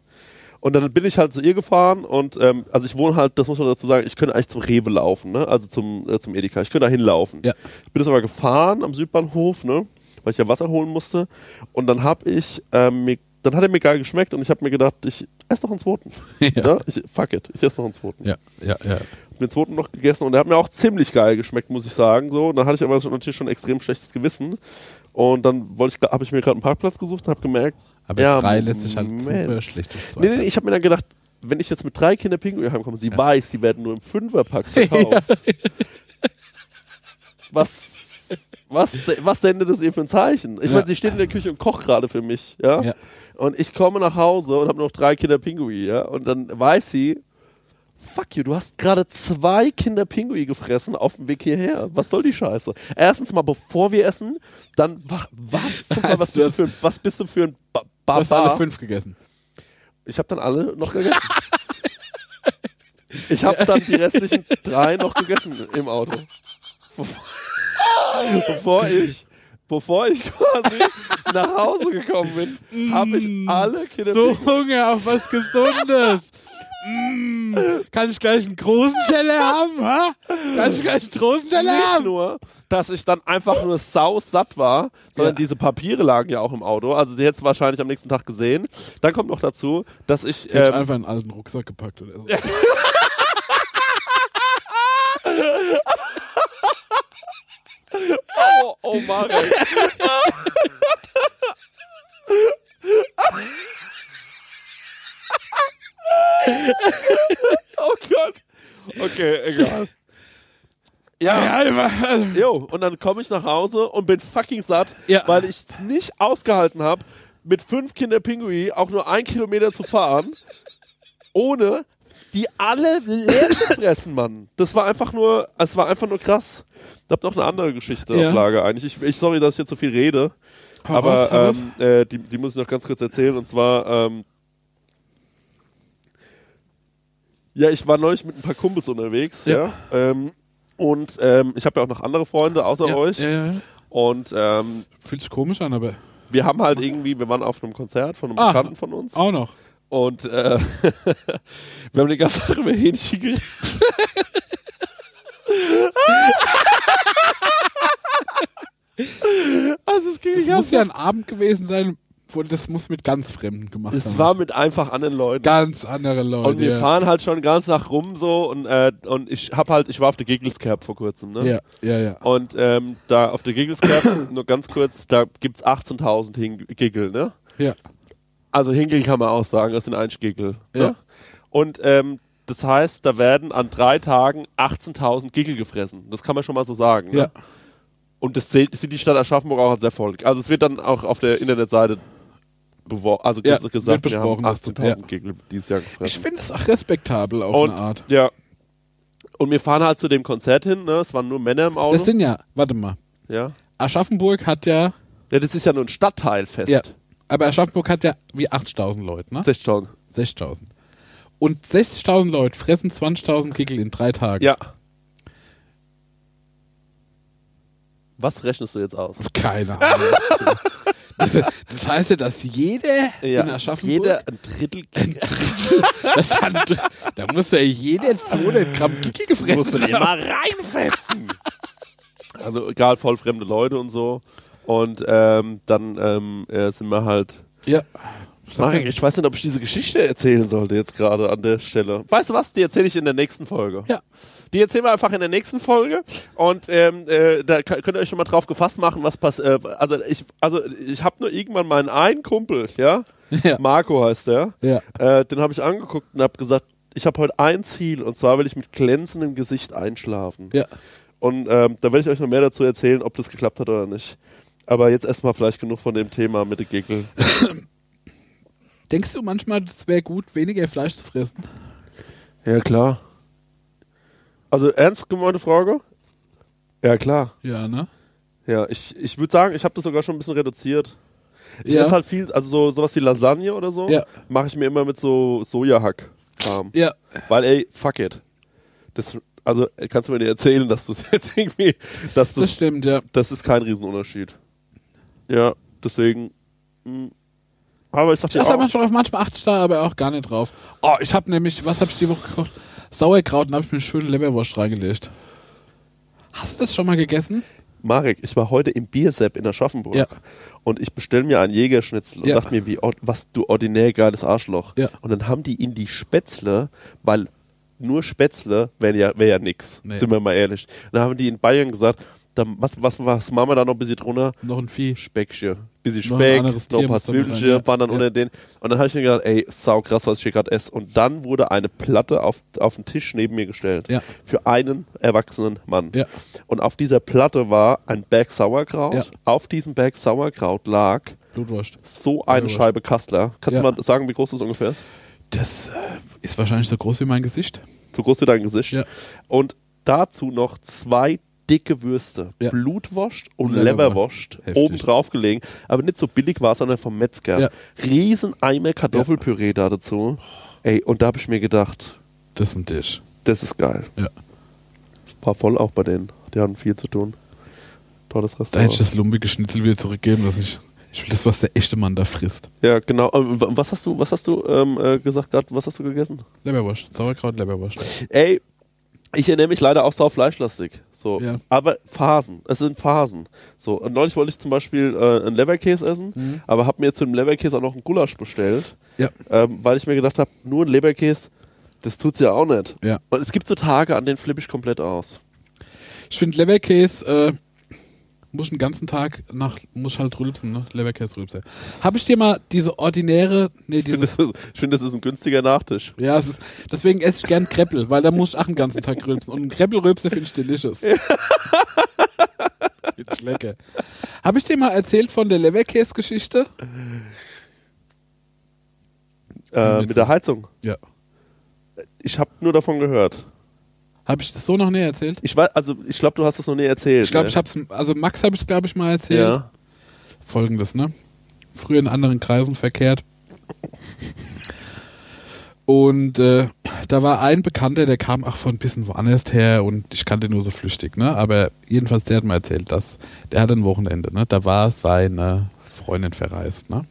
Und dann bin ich halt zu ihr gefahren und ähm, also ich wohne halt, das muss man dazu sagen, ich könnte eigentlich zum Rewe laufen, ne? Also zum, äh, zum Edeka. Ich könnte da hinlaufen. Ja. Ich bin jetzt aber gefahren am Südbahnhof, ne? Weil ich ja Wasser holen musste. Und dann hab ich ähm, mir, dann hat er mir geil geschmeckt und ich habe mir gedacht, ich esse noch einen zweiten. *laughs* Ja. Ne? Ich, fuck it, ich esse noch einen zweiten Ja, ja, ja. hab den zweiten noch gegessen und der hat mir auch ziemlich geil geschmeckt, muss ich sagen. So, und dann hatte ich aber natürlich schon ein extrem schlechtes Gewissen. Und dann wollte ich, habe ich mir gerade einen Parkplatz gesucht und habe gemerkt, Aber Ja, drei lässt sich halt Mensch. super schlecht nee, nee, ich habe mir dann gedacht, wenn ich jetzt mit drei Kinder Pinguin heimkomme, sie weiß, die werden nur im Fünferpack *laughs* verkauft. Was, was, was sendet das ihr für ein Zeichen? Ich Ja. meine, sie steht in der Küche und kocht gerade für mich, ja? Ja. Und ich komme nach Hause und habe noch drei Kinder Pinguin, ja? Und dann weiß sie, fuck you, du hast gerade zwei Kinder Pinguin gefressen auf dem Weg hierher. Was soll die Scheiße? Erstens mal, bevor wir essen, dann, wa- was, Teufel, was, *laughs* bist du für, was bist du für ein ba Du hast alle fünf gegessen. Ich habe dann alle noch gegessen. Ich habe dann die restlichen drei noch gegessen im Auto. Bevor- Bevor ich, bevor ich quasi nach Hause gekommen bin, habe ich alle Kinder So Hunger auf was Gesundes. Mm, kann ich gleich einen großen Teller haben, ha? Kann ich gleich einen großen Teller nicht haben? nur, dass ich dann einfach nur sausatt war, sondern Ja. diese Papiere lagen ja auch im Auto. Also sie hätte es wahrscheinlich am nächsten Tag gesehen. Dann kommt noch dazu, dass ich Ich ähm, einfach einen alten Rucksack gepackt oder so. *laughs* *laughs* Oh, oh Marek. *laughs* *laughs* oh Gott. Okay, egal. Ja, jo, und dann komme ich nach Hause und bin fucking satt, Ja. weil ich es nicht ausgehalten habe, mit fünf Kinder Pinguin auch nur ein Kilometer zu fahren, ohne die alle leer zu fressen, Mann. Das war einfach nur, es war einfach nur krass. Ich habe noch eine andere Geschichte Ja. auf Lager eigentlich. Ich, ich sorry, dass ich jetzt so viel rede, Hau aber raus, hau raus. ähm, äh, die, die muss ich noch ganz kurz erzählen. Und zwar, ähm, ja, ich war neulich mit ein paar Kumpels unterwegs, ja. Ja. Ähm, und ähm, ich habe ja auch noch andere Freunde außer ja, euch. Ja, ja. Und ähm, Fühlt sich komisch an, aber wir haben halt irgendwie, wir waren auf einem Konzert von einem Ah. Bekannten von uns. auch noch. Und äh, *laughs* wir haben die ganze Sache über Hähnchen geredet. *laughs* also es ging Das nicht muss aus. ja ein Abend gewesen sein das muss mit ganz Fremden gemacht Es sein. war mit einfach anderen Leuten. ganz andere Leute. und wir ja. fahren halt schon ganz nach rum so und, äh, und ich hab halt, ich war auf der Giggles Cap vor kurzem, ne? Ja, ja, ja. Und ähm, da auf der Giggles Cap, *coughs* nur ganz kurz, da gibt's 18.000 Hing- Giggle, ne? ja. Also Hingel kann man auch sagen, das sind eigentlich Giggle. Ne? Ja. Und ähm, das heißt, da werden an drei Tagen 18.000 Giggle gefressen. Das kann man schon mal so sagen. Ne? Ja. Und das sieht sieht die Stadt Aschaffenburg auch als Erfolg. Also es wird dann auch auf der Internetseite beworben, also Ja, ges- gesagt, wir haben besprochen, das- 18.000 ja. Giggle dieses Jahr gefressen. Ich finde es auch respektabel auf und, eine Art. Ja. Und wir fahren halt zu dem Konzert hin, ne? Es waren nur Männer im Auto. Das sind ja, warte mal. ja. Aschaffenburg hat ja, ja, das ist ja nur ein Stadtteilfest. ja, aber Aschaffenburg hat ja wie 80.000 Leute, ne? Das ist schon. 60.000. Und 60.000 Leute fressen 20.000 Kickel in drei Tagen. Ja. Was rechnest du jetzt aus? Keine Ahnung. das, das heißt ja, dass jeder in Aschaffenburg, jeder ein Drittel Giggle. das hat, da muss ja jeder 200 Gramm Kickel gefressen musst du den mal reinfetzen. Also egal, voll fremde Leute und so. Und ähm, dann ähm, äh, sind wir halt. Ja. Marek, ich weiß nicht, ob ich diese Geschichte erzählen sollte jetzt gerade an der Stelle. Weißt du was? Die erzähle ich in der nächsten Folge. Ja. Die erzählen wir einfach in der nächsten Folge und ähm, äh, da könnt ihr euch schon mal drauf gefasst machen, was passiert. Äh, also ich, also ich habe nur irgendwann meinen einen Kumpel, ja, *laughs* Ja. Marco heißt der, Ja. äh, den habe ich angeguckt und habe gesagt, ich habe heute ein Ziel und zwar will ich mit glänzendem Gesicht einschlafen. Ja. Und ähm, da werde ich euch noch mehr dazu erzählen, ob das geklappt hat oder nicht. Aber jetzt erstmal vielleicht genug von dem Thema mit der Giggle. *laughs* Denkst du manchmal, es wäre gut, weniger Fleisch zu fressen? Ja, klar. Also ernst gemeinte Frage? Ja, klar. Ja, ne? Ja, ich, ich würde sagen, ich habe das sogar schon ein bisschen reduziert. Ich Ja. esse halt viel, also so sowas wie Lasagne oder so, Ja. mache ich mir immer mit so Sojahack-Kram. Ja. Weil, ey, fuck it. Das, also kannst du mir nicht erzählen, dass das *laughs* jetzt irgendwie, dass Das das, stimmt, ja. das ist kein Riesenunterschied. Ja, deswegen. mh. Aber ich sag dir Das hat auch, man schon drauf, manchmal achte ich da aber auch gar nicht drauf. Oh, ich habe nämlich, was habe ich die Woche gekocht? Sauerkraut und habe ich mir eine schöne Leberwurst reingelegt. Hast du das schon mal gegessen? Marek, ich war heute im Biersepp in Aschaffenburg Ja. und ich bestelle mir einen Jägerschnitzel und Ja. dachte mir, wie, was du ordinär geiles Arschloch. Ja. Und dann haben die in die Spätzle, weil nur Spätzle wäre ja, wär ja nix, Nee. sind wir mal ehrlich. Dann haben die in Bayern gesagt, dann, was, was, was machen wir da noch ein bisschen drunter? Noch ein Vieh. Speckchen. Bisschen Noch ein Speck, anderes noch ein paar Zwiebelchen, waren dann Ja. unter den. Und dann habe ich mir gedacht, ey, sau krass, was ich hier gerade esse. Und dann wurde eine Platte auf, auf den Tisch neben mir gestellt. Ja. Für einen erwachsenen Mann. Ja. Und auf dieser Platte war ein Berg Sauerkraut. Ja. Auf diesem Berg Sauerkraut lag Blutwurst. so eine Blutwurst. Scheibe Kassler. Kannst du mal sagen, wie groß das ungefähr ist? Das äh, ist wahrscheinlich so groß wie mein Gesicht. So groß wie dein Gesicht. Ja. Und dazu noch zwei dicke Würste. Ja. Blutwurst und Heftig. oben drauf gelegen. Aber nicht so billig war es, sondern vom Metzger. Ja. Riesen Eimer Kartoffelpüree da dazu. Ey, und da habe ich mir gedacht, Das ist ein Tisch. das ist geil. Ja. War voll auch bei denen. Die hatten viel zu tun. Tolles Da hätte ich Restaurant. das lumpige Schnitzel wieder zurückgeben, dass ich. Ich will das, was der echte Mann da frisst. Ja, genau. Ähm, wa- Was hast du, was hast du ähm, äh, gesagt gerade? Was hast du gegessen? Leberwurst. Sauerkraut, Leberwurst. Ey, ich ernähre mich leider auch sau fleischlastig. So. Ja. Aber Phasen. Es sind Phasen. So. Und neulich wollte ich zum Beispiel äh, einen Leberkäse essen, Mhm. aber habe mir zu dem Leberkäse auch noch einen Gulasch bestellt, Ja. ähm, weil ich mir gedacht habe, nur ein Leberkäse, das tut's ja auch nicht. Ja. Und es gibt so Tage, an denen flippe ich komplett aus. Ich finde Leberkäse, äh, muss den ganzen Tag nach, muss halt rülpsen, ne? Leberkäse rülpsen. Habe ich dir mal diese ordinäre, nee, Ich finde, diese, das, find, das ist ein günstiger Nachtisch. ja, es ist, deswegen esse ich gern Kreppel, weil da muss ich auch den ganzen Tag rülpsen. Und einen Kreppelrülpser finde ich delicious. *laughs* Finde ich lecker. Habe ich dir mal erzählt von der Leberkäse-Geschichte? Äh, Mit mit der Heizung. Ja. Ich habe nur davon gehört. Habe ich das so noch nie erzählt? Ich weiß, also ich glaube, du hast das noch nie erzählt. Ich glaube, ne? ich hab's, also Max habe ich glaube ich mal erzählt. Ja. Folgendes, ne? Früher in anderen Kreisen verkehrt. Und äh, da war ein Bekannter, der kam auch von ein bisschen woanders her und ich kannte ihn nur so flüchtig, ne? Aber jedenfalls, der hat mir erzählt, dass der hatte ein Wochenende, ne? Da war seine Freundin verreist, ne?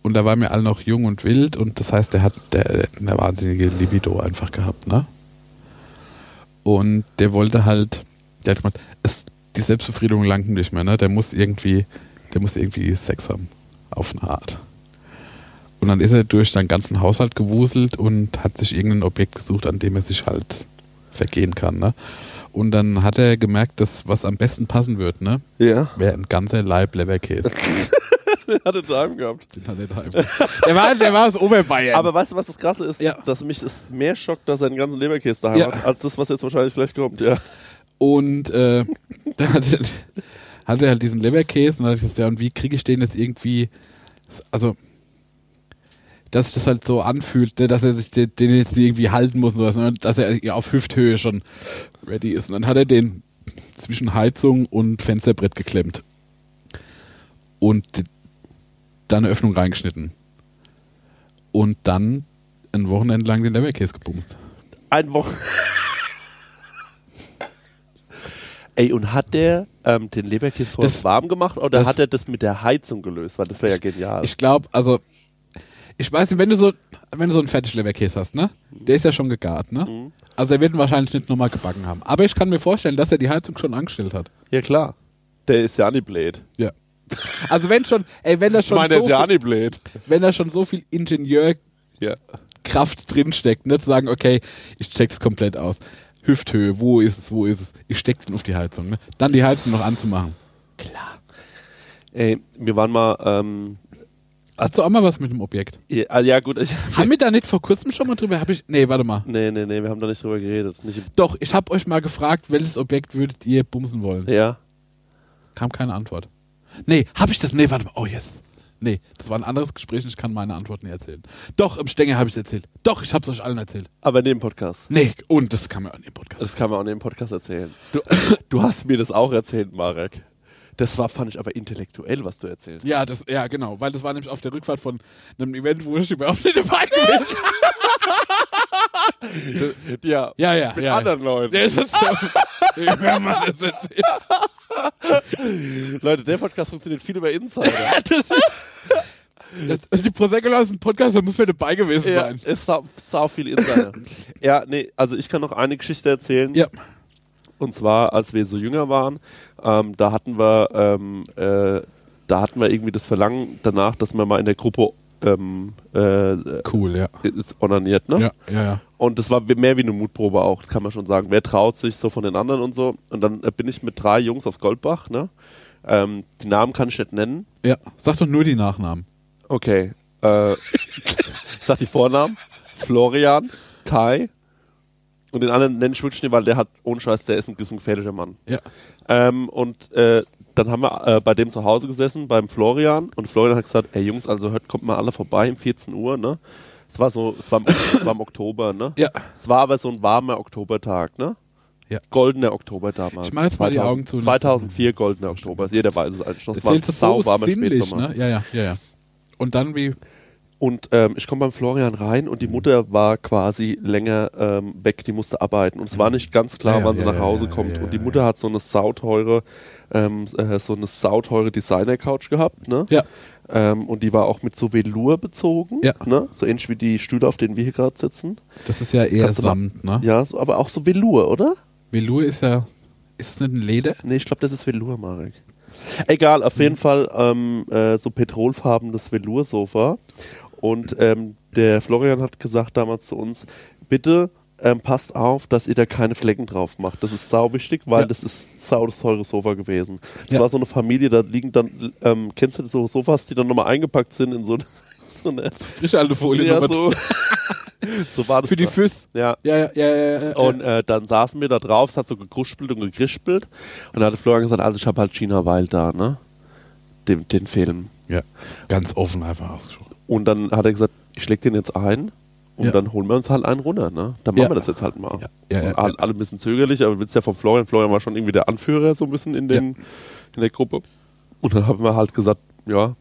Und da war mir alle noch jung und wild und das heißt, der hat der, der eine wahnsinnige Libido einfach gehabt, ne? Und der wollte halt, der hat gemeint, es, die Selbstbefriedigung langt nicht mehr, ne? Der muss irgendwie, der muss irgendwie Sex haben. Auf eine Art. Und dann ist er durch seinen ganzen Haushalt gewuselt und hat sich irgendein Objekt gesucht, an dem er sich halt vergehen kann. Ne? Und dann hat er gemerkt, dass was am besten passen wird, ne? Ja. Wäre ein ganzer Leib Leberkäse. *laughs* Den hat er daheim gehabt. Den hat er daheim. Der war, der war aus Oberbayern. Aber weißt du, was das Krasse ist? Ja. Dass mich das mehr schockt, dass er einen ganzen Leberkäse daheim Ja. hat, als das, was jetzt wahrscheinlich gleich kommt. Ja. Und äh, *laughs* dann hat er, hat er halt diesen Leberkäse und dann hat ich gesagt, ja, und wie kriege ich den jetzt irgendwie, also, dass sich das halt so anfühlt, ne, dass er sich den, den jetzt irgendwie halten muss und sowas, ne, dass er ja auf Hüfthöhe schon ready ist. Und dann hat er den zwischen Heizung und Fensterbrett geklemmt. Und d- dann eine Öffnung reingeschnitten. Und dann ein Wochenende lang den Leberkäse gebumst. Ein Wochen. Ey, und hat der ähm, den Leberkäse vorher Das- warm gemacht oder das- hat er das mit der Heizung gelöst? Weil das wäre ja genial. Ich glaube, also ich weiß nicht, wenn du so, wenn du so einen Fertigleberkäse hast, ne? Der ist ja schon gegart, ne? Mhm. Also er wird ihn wahrscheinlich nicht nochmal gebacken haben. Aber ich kann mir vorstellen, dass er die Heizung schon angestellt hat. ja, klar. Der ist ja nicht blöd. Ja. Also wenn schon, ey, wenn da schon meine, so ja viel, wenn da schon so viel Ingenieurkraft Ja. drinsteckt, ne? Zu sagen, okay, ich check's komplett aus. Hüfthöhe, wo ist es, wo ist es? Ich steck den auf die Heizung, ne? Dann die Heizung noch anzumachen. Ey, wir waren mal, ähm, Hast du auch mal was mit dem Objekt? ja, ah, ja gut, ich, Haben wir da nicht vor kurzem schon mal drüber? Hab ich, nee, warte mal. nee, nee, nee, wir haben da nicht drüber geredet. Nicht, Doch, ich habe euch mal gefragt, welches Objekt würdet ihr bumsen wollen? ja. Kam keine Antwort. Nee, habe ich das? Nee, warte mal. Oh, yes. Nee, das war ein anderes Gespräch und ich kann meine Antwort nicht erzählen. Doch, im Stängel habe ich es erzählt. Doch, ich habe es euch allen erzählt. Aber neben Podcast. Nee, und das kann man auch in dem Podcast. Das kann man auch neben Podcast erzählen. Du, *laughs* du hast mir das auch erzählt, Marek. Das war, fand ich aber intellektuell, was du erzählst. ja, das, ja, genau, weil das war nämlich auf der Rückfahrt von einem Event, wo ich überhaupt nicht dabei gewesen *laughs* Ja, Ja, ja, mit ja. anderen Leuten. Ja, das ist ja, wenn man das erzählt. *laughs* Leute, der Podcast funktioniert viel über Insider. Das, die Prosecco aus dem Podcast, da muss man dabei gewesen ja, sein. ist sau, sau viel Insider. *laughs* ja, nee, also ich kann noch eine Geschichte erzählen. Ja. Und zwar, als wir so jünger waren, ähm, da hatten wir, ähm, äh, da hatten wir irgendwie das Verlangen danach, dass man mal in der Gruppe ähm, äh, Cool, ja. ist onaniert, ne? Ja, ja, ja. Und das war mehr wie eine Mutprobe auch, kann man schon sagen. Wer traut sich so von den anderen und so? Und dann äh, bin ich mit drei Jungs aus Goldbach, ne? Ähm, die Namen kann ich nicht nennen. Ja, sag doch nur die Nachnamen. Okay. Äh, sag die Vornamen. Florian, Kai. Und den anderen nenne ich wirklich nicht, weil der hat, ohne Scheiß, der ist ein, ist ein gefährlicher Mann. Ja. Ähm, und äh, dann haben wir äh, bei dem zu Hause gesessen, beim Florian. Und Florian hat gesagt, ey Jungs, also heute kommt mal alle vorbei um 14 Uhr, ne? Es war so, es war, im- es war im Oktober, ne? Ja. Es war aber so ein warmer Oktobertag, ne? Ja. Goldener Oktober damals. Ich mach jetzt mal die Augen zu. 2004 goldener Oktober. Jeder weiß es eigentlich noch. Es war ein so sauwarmer sinnlich, Spätsommer. ne? Ja, ja, ja, ja. Und dann wie, Und ähm, ich komme beim Florian rein und die Mutter war quasi länger ähm, weg, die musste arbeiten. Und es war nicht ganz klar, Ja, ja, wann sie ja, nach ja, Hause kommt. und die Mutter hat so eine sauteure, ähm, äh, so eine sauteure Designer-Couch gehabt, ne? ja, Ähm, und die war auch mit so Velour bezogen, Ja. ne? So ähnlich wie die Stühle, auf denen wir hier gerade sitzen. das ist ja eher Kannst du mal- Samt, ne? Ja, so, aber auch so Velour, oder? Velour ist ja, ist es nicht ein Leder? Nee, ich glaube, das ist Velour, Marek. Egal, auf jeden Fall ähm, äh, so petrolfarbenes Velour-Sofa. Und ähm, der Florian hat gesagt damals zu uns, bitte ähm, passt auf, dass ihr da keine Flecken drauf macht. Das ist sau wichtig, weil Ja. das ist sau das teure Sofa gewesen. Das Ja. war so eine Familie, da liegen dann, ähm, kennst du so Sofas, die dann nochmal eingepackt sind in so, *laughs* so eine... Frische alte Folie Ja, so, *laughs* so war das für die da. Füße. Ja, Ja, ja, ja, ja, und äh, dann saßen wir da drauf, es hat so gekruspelt und gekrispelt. Und dann hatte Florian gesagt, also ich habe halt China Wild da, ne? Den, den Film. ja. Ganz offen einfach ausgesprochen. Und dann hat er gesagt, ich leg den jetzt ein und Ja. dann holen wir uns halt einen runter, ne? Dann machen Ja. wir das jetzt halt mal. Ja, ja, ja, alle, ein bisschen zögerlich, aber willst ja vom Florian. Florian war schon irgendwie der Anführer so ein bisschen in, den, in der Gruppe. Und dann haben wir halt gesagt, ja,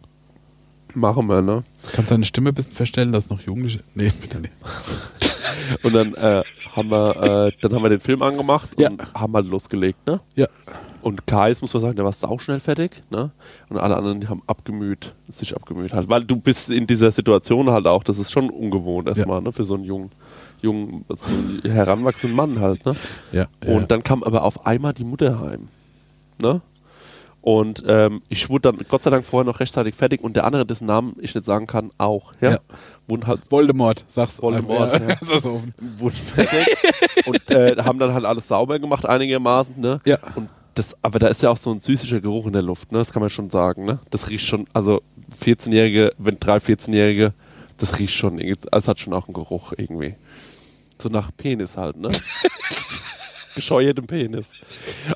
machen wir, ne? Kannst du deine Stimme ein bisschen verstellen, dass noch Jugendliche. Nee, bitte nicht. *laughs* Und dann äh, haben wir, äh, dann haben wir den Film angemacht Ja. und haben halt losgelegt, ne? Ja. Und Kais, muss man sagen, der war sauschnell fertig, ne? Und alle anderen, die haben abgemüht, sich abgemüht halt. Weil du bist in dieser Situation halt auch, das ist schon ungewohnt erstmal, ne? Für so einen jungen, jungen, so einen heranwachsenden Mann halt, ne? Ja. Und dann kam aber auf einmal die Mutter heim, ne? Und ähm, ich wurde dann Gott sei Dank vorher noch rechtzeitig fertig und der andere, dessen Namen ich nicht sagen kann, auch. Ja. Ja. Wurden halt Voldemort, sag's Voldemort, ja. Offen. *laughs* wurden fertig und äh, haben dann halt alles sauber gemacht einigermaßen, ne? Ja. Und das, aber da ist ja auch so ein süßlicher Geruch in der Luft, ne? Das kann man schon sagen, ne? Das riecht schon, also 14-Jährige, wenn drei 14-Jährige, das riecht schon, es hat schon auch einen Geruch irgendwie. So nach Penis halt, ne? *laughs* Gescheuertem Penis.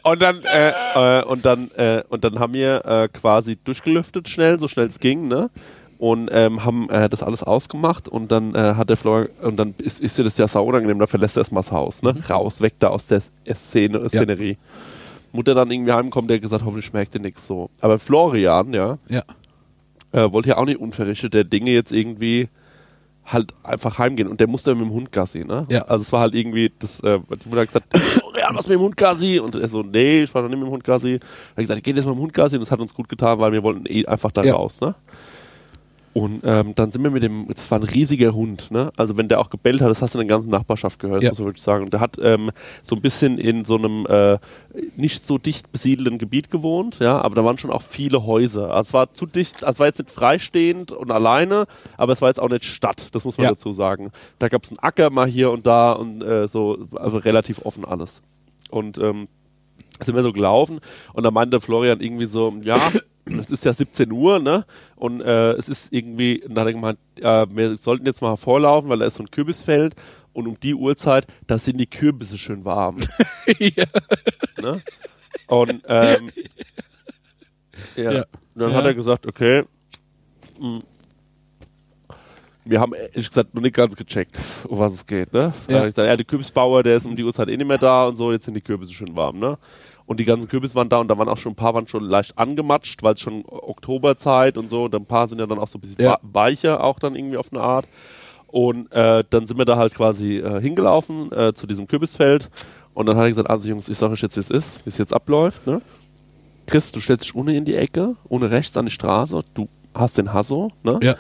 Und dann, äh, äh, und dann, äh, und dann haben wir äh, quasi durchgelüftet schnell, so schnell es ging, ne? Und ähm, haben äh, das alles ausgemacht und dann äh, hat der Florian, und dann ist, ist dir das ja sau unangenehm, da verlässt er erstmal das Haus, ne? Raus, weg da aus der Szene, Szenerie. Mutter dann irgendwie heimkommt, der hat gesagt, hoffentlich schmeckt dir nichts so. Aber Florian, ja, Ja. äh, wollte ja auch nicht unverrichtet der Dinge jetzt irgendwie halt einfach heimgehen und der musste mit dem Hund Gassi, ne? Ja. Also es war halt irgendwie, das, äh, die Mutter hat gesagt, Florian, was mit dem Hund Gassi? Und er so, nee, ich war noch nicht mit dem Hund Gassi. Er hat gesagt, ich geh jetzt mit dem Hund Gassi und das hat uns gut getan, weil wir wollten eh einfach da Ja. raus, ne? Und ähm, dann sind wir mit dem, das war ein riesiger Hund, ne? Also wenn der auch gebellt hat, das hast du in der ganzen Nachbarschaft gehört, Ja. muss man wirklich sagen. Und der hat ähm, so ein bisschen in so einem äh, nicht so dicht besiedelten Gebiet gewohnt, ja, aber da waren schon auch viele Häuser. Also es war zu dicht, also es war jetzt nicht freistehend und alleine, aber es war jetzt auch nicht Stadt, das muss man Ja. dazu sagen. Da gab es einen Acker mal hier und da und äh, so, also relativ offen alles. Und ähm, sind wir so gelaufen und da meinte Florian irgendwie so, ja, es ist ja 17 Uhr, ne? Und äh, es ist irgendwie, und dann hat er gemeint, äh, wir sollten jetzt mal vorlaufen, weil da ist so ein Kürbisfeld und um die Uhrzeit, da sind die Kürbisse schön warm. *laughs* ne? Und ähm, *laughs* ja. Ja. Und dann Ja. hat er gesagt, okay, mh, wir haben ehrlich gesagt noch nicht ganz gecheckt, um was es geht, ne? Dann Ja. hab ich gesagt, ja, der Kürbisbauer, der ist um die Uhrzeit eh nicht mehr da und so, jetzt sind die Kürbisse schön warm, ne? Und die ganzen Kürbisse waren da und da waren auch schon ein paar waren schon leicht angematscht, weil es schon Oktoberzeit und so und ein paar sind ja dann auch so ein bisschen Ja. weicher auch dann irgendwie auf eine Art. Und äh, dann sind wir da halt quasi äh, hingelaufen äh, zu diesem Kürbisfeld und dann hat er gesagt, also Jungs, ich sage euch jetzt, wie es ist, wie es jetzt abläuft, ne? Chris, du stellst dich ohne in die Ecke, ohne rechts an die Straße, du hast den Hasso, ne? Ja.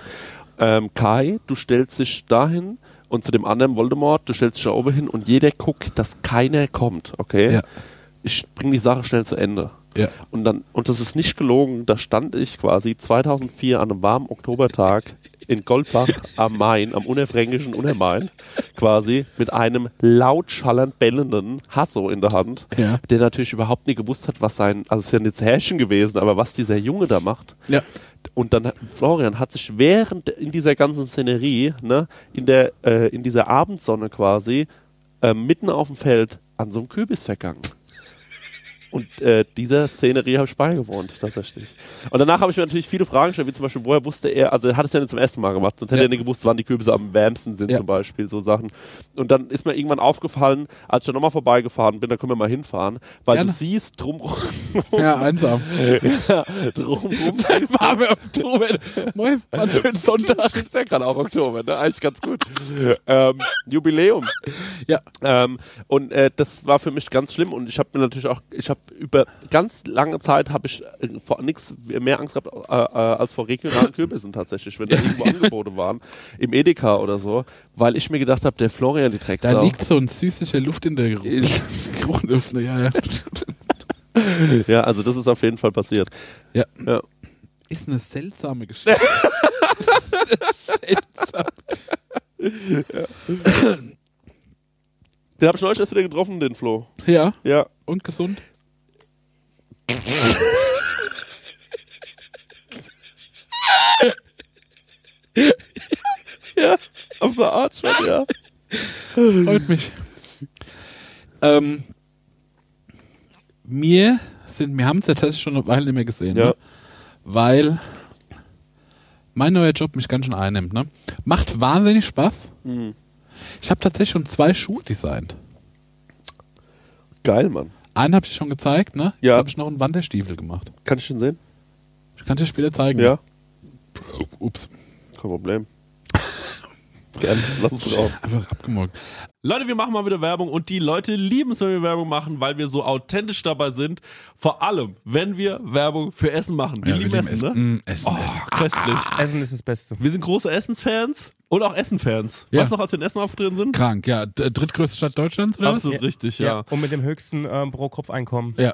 Ähm, Kai, du stellst dich dahin und zu dem anderen Voldemort, du stellst dich da oben hin und jeder guckt, dass keiner kommt, okay? Ja. Ich bring die Sache schnell zu Ende. Ja. Und dann, und das ist nicht gelogen, da stand ich quasi 2004 an einem warmen Oktobertag in Goldbach am Main, am unerfränkischen Unermain, quasi mit einem laut schallend bellenden Hasso in der Hand, Ja. der natürlich überhaupt nicht gewusst hat, was sein, also es ist ja nicht Härchen gewesen, aber was dieser Junge da macht. Ja. Und dann Florian hat sich während in dieser ganzen Szenerie, ne, in der äh, in dieser Abendsonne quasi äh, mitten auf dem Feld an so einem Kürbis vergangen. Und äh, dieser Szenerie habe ich beigewohnt, tatsächlich. Und danach habe ich mir natürlich viele Fragen gestellt, wie zum Beispiel, woher wusste er, also er hat es ja nicht zum ersten Mal gemacht, sonst hätte Ja. er nicht gewusst, wann die Kürbisse am wärmsten sind, Ja. zum Beispiel, so Sachen. Und dann ist mir irgendwann aufgefallen, als ich dann nochmal vorbeigefahren bin, da können wir mal hinfahren, weil Gerne. du siehst, drumrum, *laughs* Ja, einsam. drumrum *laughs* Warme Oktober. Moin, war ein schöner Sonntag. *laughs* Stimmt ja gerade auch Oktober, ne? Eigentlich ganz gut. ähm, Jubiläum. Ja. Ähm, und äh, das war für mich ganz schlimm und ich habe mir natürlich auch, ich habe über ganz lange Zeit habe ich äh, vor nichts mehr Angst gehabt äh, äh, als vor regionalen Kürbissen tatsächlich, wenn da irgendwo Angebote waren, im Edeka oder so, weil ich mir gedacht habe, der Florian die Drecksau. Da liegt so ein süßlicher Luft in der *laughs* Geruchluft. Ja, ja. *laughs* ja, also das ist auf jeden Fall passiert. ja. Ja. Ist eine seltsame Geschichte. *laughs* Seltsam. Den habe ich neulich erst wieder getroffen, den Flo. Ja, Ja. und gesund. *laughs* Auf eine Art schon, ja. Freut mich. Ähm, wir sind, wir haben es ja tatsächlich schon eine Weile nicht mehr gesehen, Ja. ne? weil mein neuer Job mich ganz schön einnimmt. Ne? Macht wahnsinnig Spaß. Mhm. Ich habe tatsächlich schon zwei Schuhe designt. Geil, Mann. Einen habe ich schon gezeigt, ne? Jetzt Ja. habe ich noch einen Wanderstiefel gemacht. Kann ich den sehen? Ich kann dir später zeigen. Ja. Ups. Kein Problem. *laughs* Gerne, lass es raus. Einfach abgemolken. Leute, wir machen mal wieder Werbung und die Leute lieben es, wenn wir Werbung machen, weil wir so authentisch dabei sind. Vor allem, wenn wir Werbung für Essen machen. Wir Ja, lieben wir Essen, lieben ne? Mm, Essen, Oh, Essen. köstlich. Essen ist das Beste. Wir sind große Essensfans und auch Essenfans. Ja. Weißt du noch, als wir in Essen aufgetreten sind? Krank, ja. Drittgrößte Stadt Deutschlands, oder? was? Absolut richtig, ja. Und mit dem höchsten ähm, Pro-Kopf-Einkommen. Ja.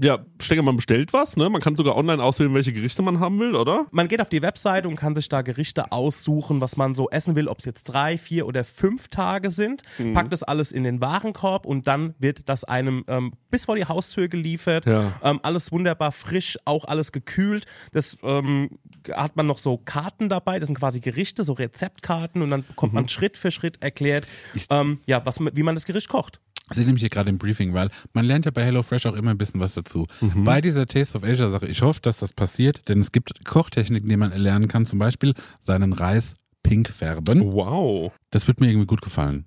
ja, Stenger, man bestellt was, ne? Man kann sogar online auswählen, welche Gerichte man haben will, oder? Man geht auf die Webseite und kann sich da Gerichte aussuchen, was man so essen will, ob es jetzt drei, vier oder fünf Tage sind. Packt das alles in den Warenkorb und dann wird das einem ähm, bis vor die Haustür geliefert. Ja. Ähm, alles wunderbar frisch, auch alles gekühlt. Das ähm, hat man noch so Karten dabei, das sind quasi Gerichte, so Rezeptkarten und dann bekommt man Schritt für Schritt erklärt, ähm, ja, was, wie man das Gericht kocht. Ich sehe nämlich hier gerade im Briefing, weil man lernt ja bei HelloFresh auch immer ein bisschen was dazu. Bei dieser Taste of Asia Sache, ich hoffe, dass das passiert, denn es gibt Kochtechniken, die man erlernen kann, zum Beispiel seinen Reis pink färben. Wow. Das wird mir irgendwie gut gefallen.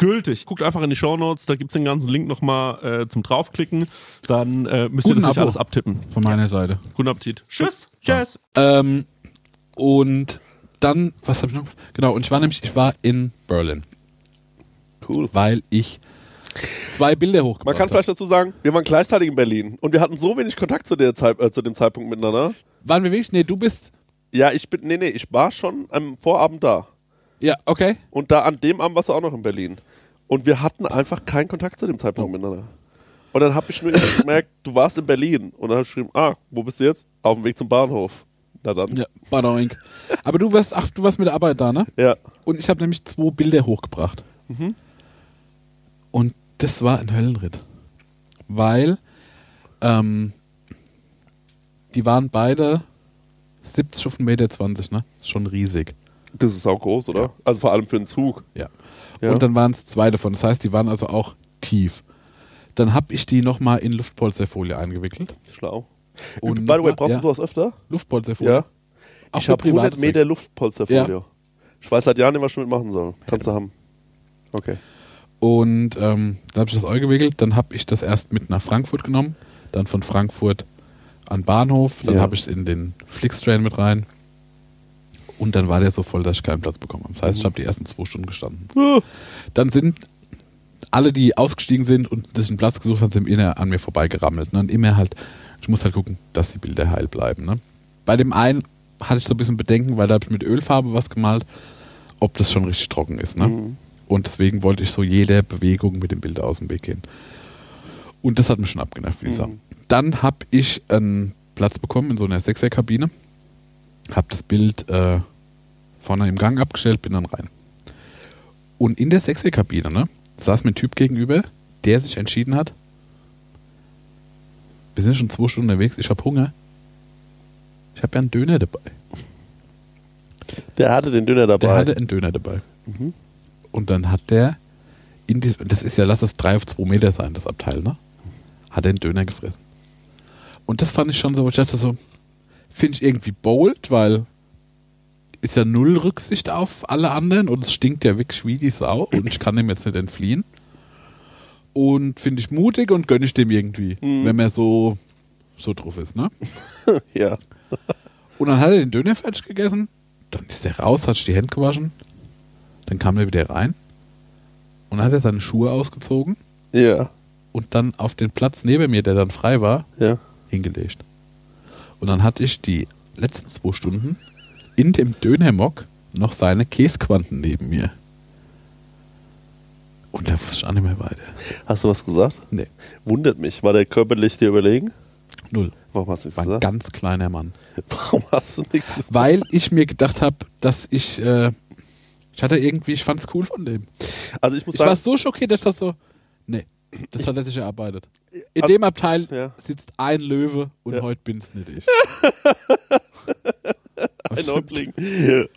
gültig. Guckt einfach in die Shownotes, da gibt's den ganzen Link nochmal äh, zum draufklicken. Dann äh, müsst ihr Guten das nicht Abo. alles abtippen. Von meiner Seite. Guten Appetit. Tschüss. Tschüss. Ähm, und dann, was habe ich noch? Genau, und ich war nämlich, ich war in Berlin, Cool. weil ich zwei Bilder hochgebracht Man kann vielleicht dazu sagen, wir waren gleichzeitig in Berlin und wir hatten so wenig Kontakt zu, der Zeit, äh, zu dem Zeitpunkt miteinander. Waren wir wirklich? Nee, du bist. Ja, ich bin, nee, nee, ich war schon am Vorabend da. Ja, okay. Und da an dem Abend warst du auch noch in Berlin. Und wir hatten einfach keinen Kontakt zu dem Zeitpunkt miteinander. Und dann habe ich nur *laughs* gemerkt, du warst in Berlin. Und dann habe ich geschrieben, ah, wo bist du jetzt? Auf dem Weg zum Bahnhof. Na dann. Ja, Badoink. Aber du warst, ach, du warst mit der Arbeit da, ne? Ja. Und ich habe nämlich zwei Bilder hochgebracht. Und das war ein Höllenritt. Weil ähm, die waren beide 70 auf 1,20 Meter, ne? Schon riesig. Das ist auch groß, oder? Also vor allem für einen Zug. Ja. Ja. Und dann waren es zwei davon. Das heißt, die waren also auch tief. Dann habe ich die nochmal in Luftpolsterfolie eingewickelt. Schlau. Und By the way, brauchst ja, du sowas öfter? Luftpolsterfolie? Ja. Auch ich habe 100 private Meter Luftpolsterfolie. Ja. Ich weiß seit Jahren nicht, was ich damit machen soll. Kannst du haben. Okay. Und ähm, dann habe ich das Ei gewickelt. Dann habe ich das erst mit nach Frankfurt genommen. Dann von Frankfurt an Bahnhof. Dann Ja. habe ich es in den Flixtrain mit rein. Und dann war der so voll, dass ich keinen Platz bekommen habe. Das heißt, ich habe die ersten zwei Stunden gestanden. Dann sind alle, die ausgestiegen sind und sich einen Platz gesucht haben, sind immer an mir vorbeigerammelt. Ne? Und immer halt, ich muss halt gucken, dass die Bilder heil bleiben. Ne? Bei dem einen hatte ich so ein bisschen Bedenken, weil da habe ich mit Ölfarbe was gemalt, ob das schon richtig trocken ist. Ne? Mhm. Und deswegen wollte ich so jede Bewegung mit dem Bild aus dem Weg gehen. Und das hat mich schon abgenervt, wie Mhm. gesagt. Dann habe ich einen Platz bekommen in so einer Sechserkabine. Habe das Bild äh, vorne im Gang abgestellt, bin dann rein. Und in der Sechserkabine, ne, saß mir ein Typ gegenüber, der sich entschieden hat, wir sind schon zwei Stunden unterwegs, ich habe Hunger. Ich habe ja einen Döner dabei. Der hatte den Döner dabei. Der hatte einen Döner dabei. Mhm. Und dann hat der, in diesem, das ist ja, lass es drei auf zwei Meter sein, das Abteil, ne? Hat er einen Döner gefressen. Und das fand ich schon so, ich dachte so, finde ich irgendwie bold, weil ist ja null Rücksicht auf alle anderen und es stinkt ja wirklich wie die Sau und ich kann dem jetzt nicht entfliehen. Und finde ich mutig und gönne ich dem irgendwie, Mhm. wenn man so, so drauf ist, ne? *laughs* ja. Und dann hat er den Döner fertig gegessen, dann ist er raus, hat sich die Hände gewaschen, dann kam er wieder rein und dann hat er seine Schuhe ausgezogen Ja. und dann auf den Platz neben mir, der dann frei war, Ja. hingelegt. Und dann hatte ich die letzten zwei Stunden in dem Dönermock noch seine Käsequanten neben mir. Und da wusste ich auch nicht mehr weiter. Hast du was gesagt? Nee, Wundert mich. War der körperlich dir überlegen? null. Warum hast du nichts War ein gesagt? ganz kleiner Mann. *laughs* Warum hast du nichts gesagt? Weil ich mir gedacht habe, dass ich, äh, ich hatte irgendwie, ich fand es cool von dem. Also ich muss Ich war sagen, so schockiert, dass das so, nee, das hat er sich erarbeitet. In dem Abteil Ja. sitzt ein Löwe und Ja. heute bin's nicht ich. *laughs* ein Häuptling.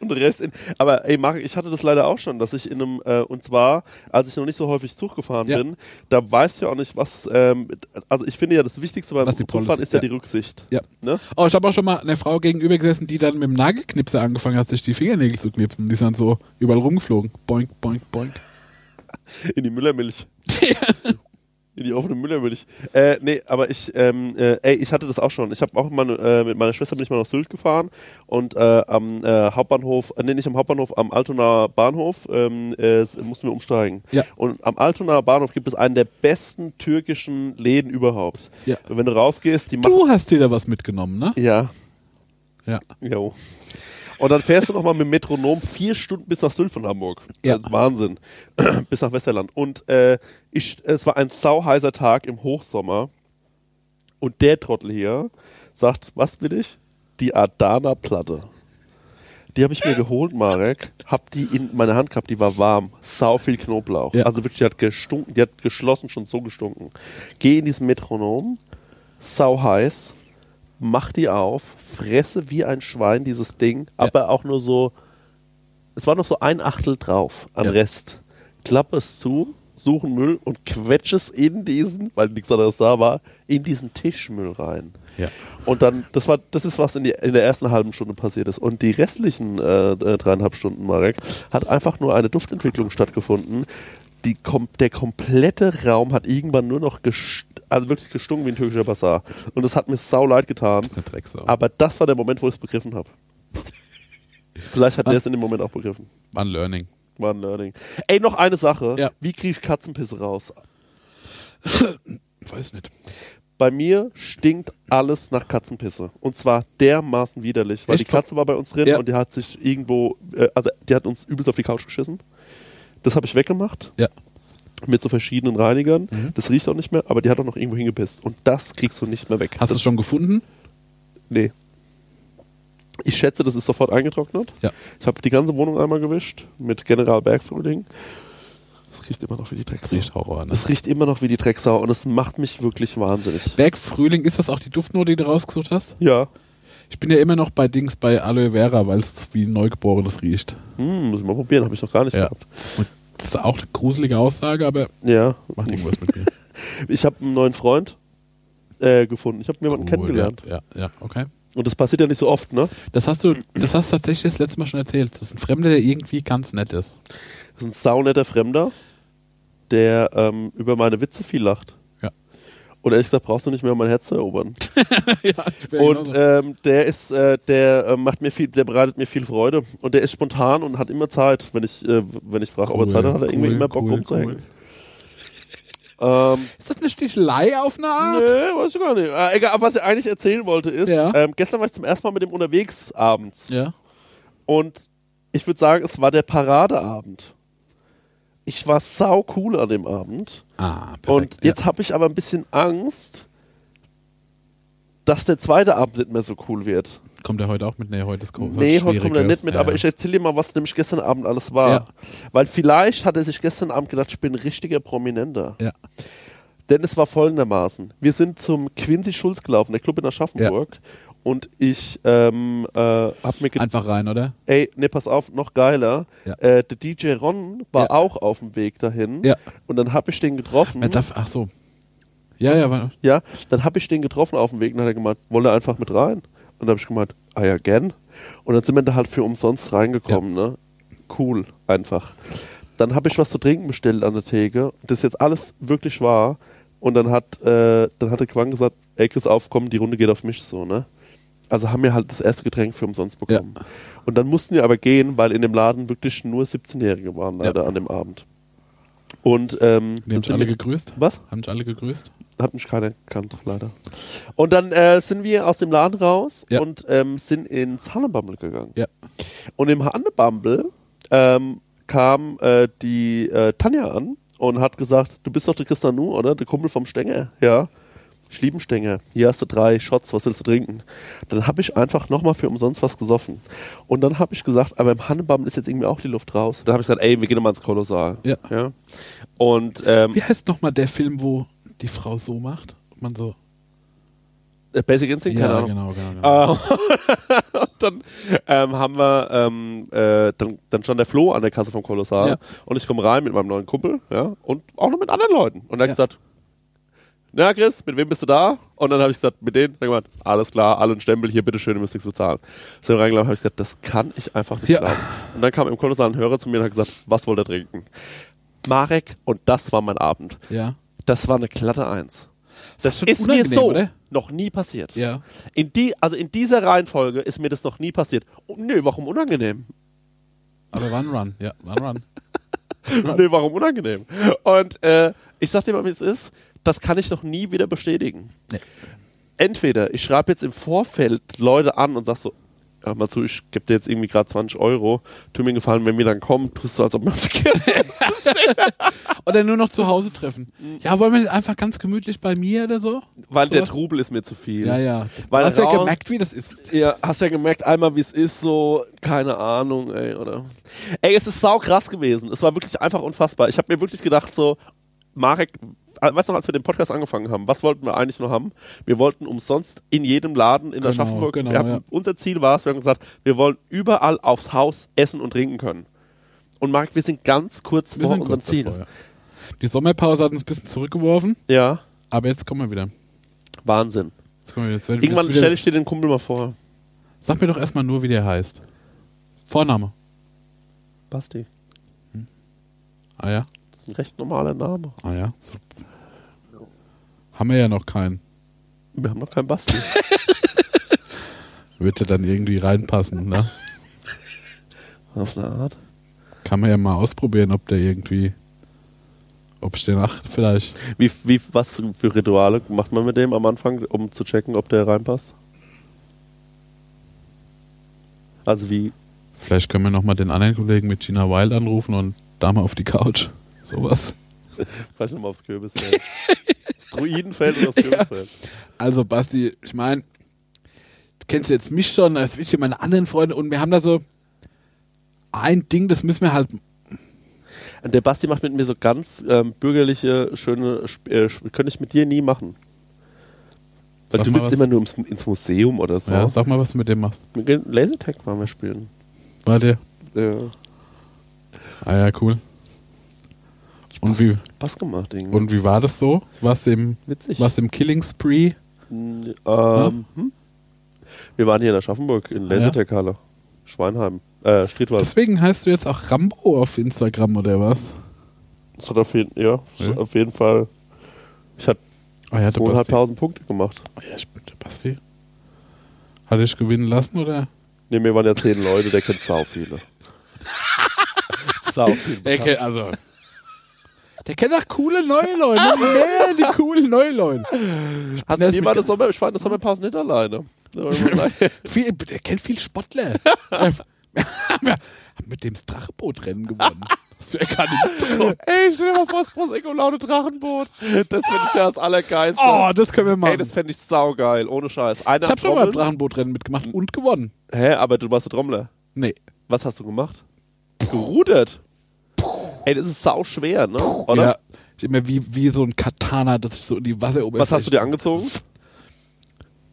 Und der Rest in, aber ey, Marc, ich hatte das leider auch schon, dass ich in einem, äh, und zwar, als ich noch nicht so häufig Zug gefahren Ja. bin, da weißt du ja auch nicht, was, ähm, also ich finde ja, das Wichtigste beim Zugfahren ist ja, die Rücksicht. Ja. Ne? Oh, ich habe auch schon mal eine Frau gegenüber gesessen, die dann mit dem Nagelknipser angefangen hat, sich die Fingernägel zu knipsen. Die sind dann so überall rumgeflogen. Boink, boink, boink. *laughs* In die Müllermilch. *laughs* In die offene Müllermilch. Äh, nee, aber ich, ähm, äh, ey, ich hatte das auch schon. Ich habe auch mal, äh, mit meiner Schwester bin ich mal nach Sylt gefahren und äh, am äh, Hauptbahnhof, äh, nee, nicht am Hauptbahnhof, am Altonaer Bahnhof ähm, äh, mussten wir umsteigen. Ja. Und am Altonaer Bahnhof gibt es einen der besten türkischen Läden überhaupt. Ja. Und wenn du rausgehst, die machen. Du hast dir da was mitgenommen, ne? Ja, Ja. Jo. Und dann fährst du nochmal mit dem Metronom vier Stunden bis nach Sylt von Hamburg. Ja. Also Wahnsinn. *clears throat* bis nach Westerland. Und äh, ich, es war ein sauheißer Tag im Hochsommer. Und der Trottel hier sagt, was will ich? Die Adana-Platte. Die habe ich mir geholt, Marek. Hab die in meine Hand gehabt, die war warm. Sau viel Knoblauch. Ja. Also wirklich, die hat gestunken, die hat geschlossen schon so gestunken. Geh in diesen Metronom, sau heiß, mach die auf, fresse wie ein Schwein dieses Ding, aber auch nur so, es war noch so ein Achtel drauf an Ja. Rest. Klappe es zu, suchen Müll und quetsche es in diesen, weil nichts anderes da war, in diesen Tischmüll rein. Ja. Und dann, das war, das ist was in, die, in der ersten halben Stunde passiert ist. Und die restlichen äh, dreieinhalb Stunden, Marek, hat einfach nur eine Duftentwicklung stattgefunden. Die der komplette Raum hat irgendwann nur noch also wirklich gestunken wie ein türkischer Basar. Und es hat mir sau leid getan. Das ist eine. Aber das war der Moment, wo ich es begriffen habe. Vielleicht hat der es in dem Moment auch begriffen. War ein Learning. War ein Learning. Ey, noch eine Sache. Ja. Wie kriege ich Katzenpisse raus? Weiß nicht. Bei mir stinkt alles nach Katzenpisse. Und zwar dermaßen widerlich. Weil Echt? die Katze war bei uns drin Ja. und die hat sich irgendwo, äh, also die hat uns übelst auf die Couch geschissen. Das habe ich weggemacht. Ja. Mit so verschiedenen Reinigern. Mhm. Das riecht auch nicht mehr, aber die hat auch noch irgendwo hingepisst. Und das kriegst du nicht mehr weg. Hast du das, es schon gefunden? Nee. Ich schätze, das ist sofort eingetrocknet. Ja. Ich habe die ganze Wohnung einmal gewischt mit General Bergfrühling. Es riecht immer noch wie die Drecksau. Riecht Horror, ne? Es riecht immer noch wie die Drecksau und es macht mich wirklich wahnsinnig. Bergfrühling, ist das auch die Duftnote, die du rausgesucht hast? Ja. Ich bin ja immer noch bei Dings bei Aloe Vera, weil es wie Neugeborenes riecht. Hm, muss ich mal probieren, habe ich noch gar nicht Ja. gehabt. Und das ist auch eine gruselige Aussage, aber Ja. macht irgendwas mit mir. *laughs* Ich habe einen neuen Freund äh, gefunden. Ich habe jemanden kennengelernt. Ja, ja, okay. Und das passiert ja nicht so oft, ne? Das hast du, das hast du tatsächlich das letzte Mal schon erzählt. Das ist ein Fremder, der irgendwie ganz nett ist. Das ist ein saunetter Fremder, der ähm, über meine Witze viel lacht. Und ehrlich gesagt, brauchst du nicht mehr um mein Herz zu erobern. *laughs* ja, Und ähm, der ist, äh, der äh, macht mir viel, der bereitet mir viel Freude. Und der ist spontan und hat immer Zeit, wenn ich, äh, wenn ich frage, ob er Zeit hat, hat er irgendwie immer Bock rumzuhängen. Ähm, Ist das eine Stichelei auf eine Art? Nee, weiß ich gar nicht. Äh, egal, aber was ich eigentlich erzählen wollte ist, Ja. ähm, gestern war ich zum ersten Mal mit dem unterwegs abends. Ja. Und ich würde sagen, es war der Paradeabend. Ich war sau cool an dem Abend. Ah, perfekt. Und jetzt habe ich aber ein bisschen Angst, dass der zweite Abend nicht mehr so cool wird. ja. Kommt er heute auch mit? Nee, heute ist Nee, heute kommt er nicht mit, ja, aber ja. ich erzähle dir mal, was nämlich gestern Abend alles war. Ja. Weil vielleicht hat er sich gestern Abend gedacht, ich bin ein richtiger Prominenter. Ja. Denn es war folgendermaßen. Wir sind zum Quincy Schulz gelaufen, der Club in Aschaffenburg. Und ich ähm, äh, hab mir gedacht, Einfach rein, oder? ey, ne, pass auf, noch geiler. Ja. Äh, der DJ Ron war Ja. auch auf dem Weg dahin. Ja. Und dann hab ich den getroffen. Wer darf, ach so. Ja, ja, war, Ja, dann habe ich den getroffen auf dem Weg und dann hat er gemeint, wollte er einfach mit rein? Und dann habe ich gemeint, ah ja, gern. Und dann sind wir da halt für umsonst reingekommen, ne? Cool, einfach. Dann habe ich was zu trinken bestellt an der Theke. Das ist jetzt alles wirklich wahr. Und dann hat, äh, dann hat der Quang gesagt, ey Chris, aufkommen, die Runde geht auf mich so, ne? Also haben wir halt das erste Getränk für umsonst bekommen. Und dann mussten wir aber gehen, weil in dem Laden wirklich nur 17-Jährige waren leider an dem Abend. Und ähm, die haben sind alle gegrüßt? was? Haben dich alle gegrüßt? Hat mich keiner gekannt, leider. Und dann äh, sind wir aus dem Laden raus Ja. und ähm, sind ins Hannebumble gegangen. Ja. Und im Hannebumble ähm, kam äh, die äh, Tanja an und hat gesagt, du bist doch der Christian Nu, oder? Der Kumpel vom Stenger. Ja. Ich liebe einen Stenger. Hier hast du drei Shots, was willst du trinken? Dann habe ich einfach nochmal für umsonst was gesoffen. Und dann habe ich gesagt, aber im Hannebumble ist jetzt irgendwie auch die Luft raus. Dann habe ich gesagt, ey, wir gehen nochmal ins Kolossal. Ja. ja. Und ähm, Wie heißt nochmal der Film, wo die Frau so macht? Und man so. äh, Basic Instinct, keine ja, Ahnung. genau, genau. genau. Ähm, *laughs* und dann ähm, haben wir, ähm, äh, dann, dann stand der Flo an der Kasse vom Kolossal Ja. und ich komme rein mit meinem neuen Kumpel, ja, und auch noch mit anderen Leuten. Und er hat Ja. gesagt, na Chris, mit wem bist du da? Und dann habe ich gesagt, mit denen. Dann gemeint, alles klar, alle einen Stempel, hier, bitteschön, ihr müsst nichts bezahlen. So reingelaufen, habe ich gesagt, das kann ich einfach nicht Ja. glauben. Und dann kam im Kolossal ein Hörer zu mir und hat gesagt, was wollt ihr trinken? Marek, und das war mein Abend. ja. Das war eine glatte Eins. Das ist mir so oder? noch nie passiert. Ja. In die, also in dieser Reihenfolge ist mir das noch nie passiert. Oh, nö, warum unangenehm? Aber war ein Run. Ja, war ein *laughs* Run. Nö, warum unangenehm? Und äh, ich sag dir mal, wie es ist, das kann ich noch nie wieder bestätigen. Nee. Entweder ich schreibe jetzt im Vorfeld Leute an und sag so, hör mal zu, ich gebe dir jetzt irgendwie gerade 20 Euro, tu mir gefallen, wenn wir dann kommen, tust du, als ob man *laughs* verkehrt *laughs* Oder nur noch zu Hause treffen. Ja, wollen wir nicht einfach ganz gemütlich bei mir oder so? Weil der Sowas? Trubel ist mir zu viel. Ja, ja. Weil du hast ja gemerkt, wie das ist. Ja, hast ja gemerkt, einmal wie es ist, so, keine Ahnung, ey, oder? Ey, es ist sau krass gewesen. Es war wirklich einfach unfassbar. Ich habe mir wirklich gedacht, so, Marek, weißt du noch, als wir den Podcast angefangen haben, was wollten wir eigentlich noch haben? Wir wollten umsonst in jedem Laden in Genau, Aschaffenburg, genau, wir haben, ja. unser Ziel war es, wir haben gesagt, wir wollen überall aufs Haus essen und trinken können. Und Marek, wir sind ganz kurz Wir vor unserem kurz Ziel. davor, ja. Die Sommerpause hat uns ein bisschen zurückgeworfen, Ja, aber jetzt kommen wir wieder. Wahnsinn. Jetzt kommen wir Irgendwann wieder stelle ich dir den Kumpel mal vor. Sag mir doch erstmal nur, wie der heißt. Vorname. Basti. Ah ja. Das ist ein recht normaler Name. Ah ja. So. Haben wir ja noch keinen. Wir haben noch keinen Basti. Wird ja dann irgendwie reinpassen, ne? Auf eine Art. Kann man ja mal ausprobieren, ob der irgendwie. Ob ich den ach vielleicht. Wie, wie, was für Rituale macht man mit dem am Anfang, um zu checken, ob der reinpasst? Also wie, Vielleicht können wir nochmal den anderen Kollegen mit Gina Wild anrufen und da mal auf die Couch. Sowas. *laughs* vielleicht nochmal aufs Kürbisfeld. *laughs* Druidenfeld oder das *laughs* Kürbisfeld. Also, Basti, ich meine, du kennst jetzt mich schon, will ich meine anderen Freunde und wir haben da so ein Ding, das müssen wir halt. Und der Basti macht mit mir so ganz ähm, bürgerliche, schöne, äh, könnte ich mit dir nie machen. Weil Sag du willst immer nur ins, ins Museum oder so. Ja, sag mal, was du mit dem machst. Lasertag wollen wir spielen. War der? Ja. Ah ja, cool. Und wie, Spaß gemacht, irgendwie. und wie war das so? Was im, Witzig. was im Killing Spree? N- Ähm, hm? Wir waren hier in Aschaffenburg in Ah, ja? Lasertag-Halle. Schweinheim. Äh, Striedwald. Deswegen heißt du jetzt auch Rambo auf Instagram oder was? Das hat auf jeden, ja, Ja. auf jeden Fall. Ich hatte Ah ja, der Basti. zweieinhalbtausend Punkte gemacht. Ah ja, stimmt, der Basti. Hat dich gewinnen lassen oder? Ne, mir waren ja zehn Leute, der kennt sau viele. *laughs* sau viele. also. Der kennt auch coole neue Leute. Mehr die coolen neue Leute. Du ist war das Sommer, ich war in der Sommerpause nicht alleine. Ich *laughs* der kennt viel Sportler. Wir *laughs* haben *laughs* mit dem das Drachebootrennen gewonnen. Hast du ja gar nicht. Ey, stell dir mal vor, das Prosecco-laune Drachenboot. Das finde ich ja das Allergeilste. Oh, das können wir machen. Ey, das fände ich saugeil, ohne Scheiß. Einer ich habe schon mal Trommel. Drachenbootrennen mitgemacht und gewonnen. Hä, aber du warst der Trommler. Nee. Was hast du gemacht? Gerudert. Ey, das ist sau schwer, ne? Oder? Ja, ich immer wie, wie so ein Katana, das ist so in die Wasseroberfläche. Was hast du dir angezogen?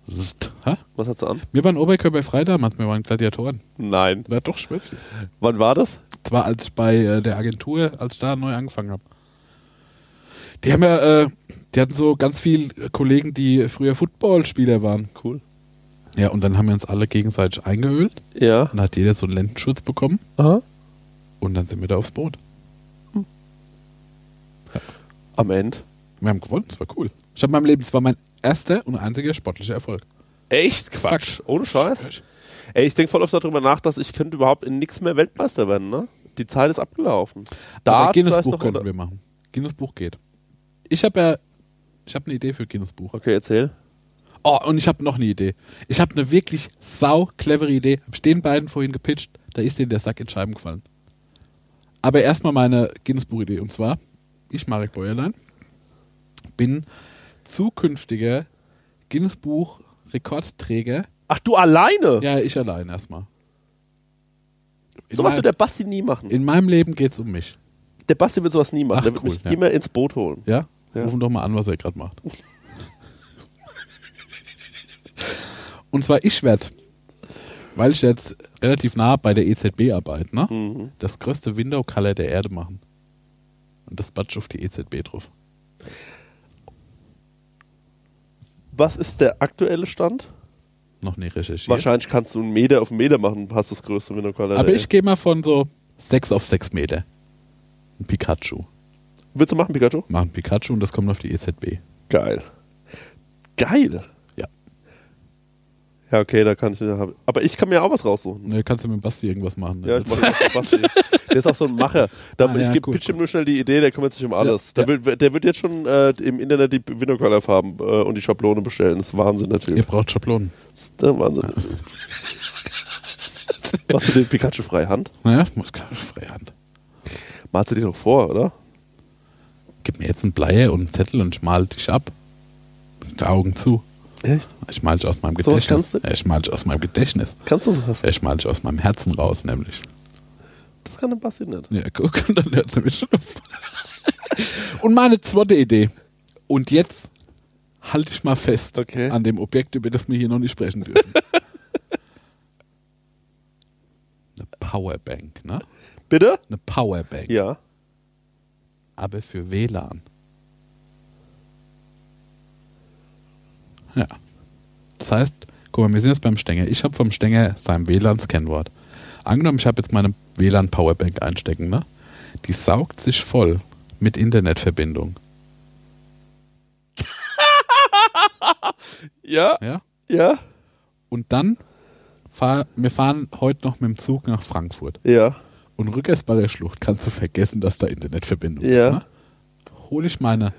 Zzt. Hä? Was hast du an? Wir waren Oberkörper frei damals, wir waren Gladiatoren. Nein. Ja, doch, schwör ich. Wann war das? Das war, als ich bei äh, der Agentur, als ich da neu angefangen habe. Die haben ja, äh, die hatten so ganz viele Kollegen, die früher Footballspieler waren. Cool. Ja, und dann haben wir uns alle gegenseitig eingeölt. Ja. Dann hat jeder so einen Lendenschutz bekommen. Aha. Und dann sind wir da aufs Boot. Am Ende. Wir haben gewonnen, das war cool. Ich habe in meinem Leben, das war mein erster und einziger sportlicher Erfolg. Echt? Quatsch. Ohne Scheiß. Ey, ich denke voll oft darüber nach, dass ich könnte überhaupt in nichts mehr Weltmeister werden, ne? Die Zeit ist abgelaufen. Dart Guinness Buch könnten wir machen. Guinness Buch geht. Ich habe ja, ich habe eine Idee für Guinness Buch. Okay, erzähl. Oh, und ich habe noch eine Idee. Ich habe eine wirklich sau clevere Idee. Hab ich den beiden vorhin gepitcht, da ist denen der Sack in Scheiben gefallen. Aber erstmal meine Guinness Buch Idee. Und zwar, ich, Marek Bäuerlein, bin zukünftiger Guinness Buch Rekordträger. Ach, du alleine? Ja, ich allein erstmal. In, Sowas wird der Basti nie machen. in meinem Leben geht's um mich. Der Basti wird sowas nie machen. Ach, der wird cool, mich ja. immer ins Boot holen. Ja? Ja. Rufen doch mal an, was er gerade macht. *laughs* Und zwar ich werde, weil ich jetzt relativ nah bei der EZB arbeite, ne? Mhm. das größte Window Color der Erde machen. Und das batsch auf die EZB drauf. Was ist der aktuelle Stand? Noch nie recherchiert. Wahrscheinlich kannst du einen Meter auf einen Meter machen, hast das größte Window-Color. Aber ich gehe mal von so 6 auf 6 Meter. Ein Pikachu. Willst du machen, Pikachu? Machen Pikachu und das kommt auf die EZB. Geil. Geil. Ja. Ja, okay, da kann ich. Aber ich kann mir auch was raussuchen. Ne, kannst du mit Basti irgendwas machen. Ja, ich mach das mit Basti. *laughs* Der ist auch so ein Macher. Da, Ah, ich ja, gebe cool, pitch ihm cool. nur schnell die Idee, der kümmert sich um alles. Ja, der, Will, der wird jetzt schon äh, im Internet die Window-Color-Farben äh, und die Schablone bestellen. Das ist Wahnsinn, der Ihr braucht Schablonen. Das ist der Wahnsinn. Typ. Machst du den Pikachu freihand? Naja, muss Freihand. Malst du dir doch vor, oder? Gib mir jetzt einen Bleier und einen Zettel und ich mal dich ab. Mit Augen zu. Echt? Ich mal dich aus meinem Gedächtnis. kannst du? Ich mal dich aus meinem Gedächtnis. Kannst du sowas? Ich mal dich aus meinem Herzen raus, nämlich. Das kann der Basti nicht. Ja, guck, *laughs* und dann hört es nämlich schon auf. *laughs* und meine zweite Idee. Und jetzt halte ich mal fest Okay. an dem Objekt, über das wir hier noch nicht sprechen dürfen. *laughs* Eine Powerbank, ne? Bitte? Eine Powerbank. Ja. aber für WLAN. Ja. Das heißt, guck mal, wir sind jetzt beim Stenger. Ich habe vom Stenger sein WLAN-Scanwort. Angenommen, ich habe jetzt meine WLAN-Powerbank einstecken, ne? Die saugt sich voll mit Internetverbindung. *laughs* Ja? Ja? Ja? Und dann fahr, wir fahren heute noch mit dem Zug nach Frankfurt. Ja. Und Rückersbacher Schlucht kannst du vergessen, dass da Internetverbindung Ja. ist. Ne? Hole ich meine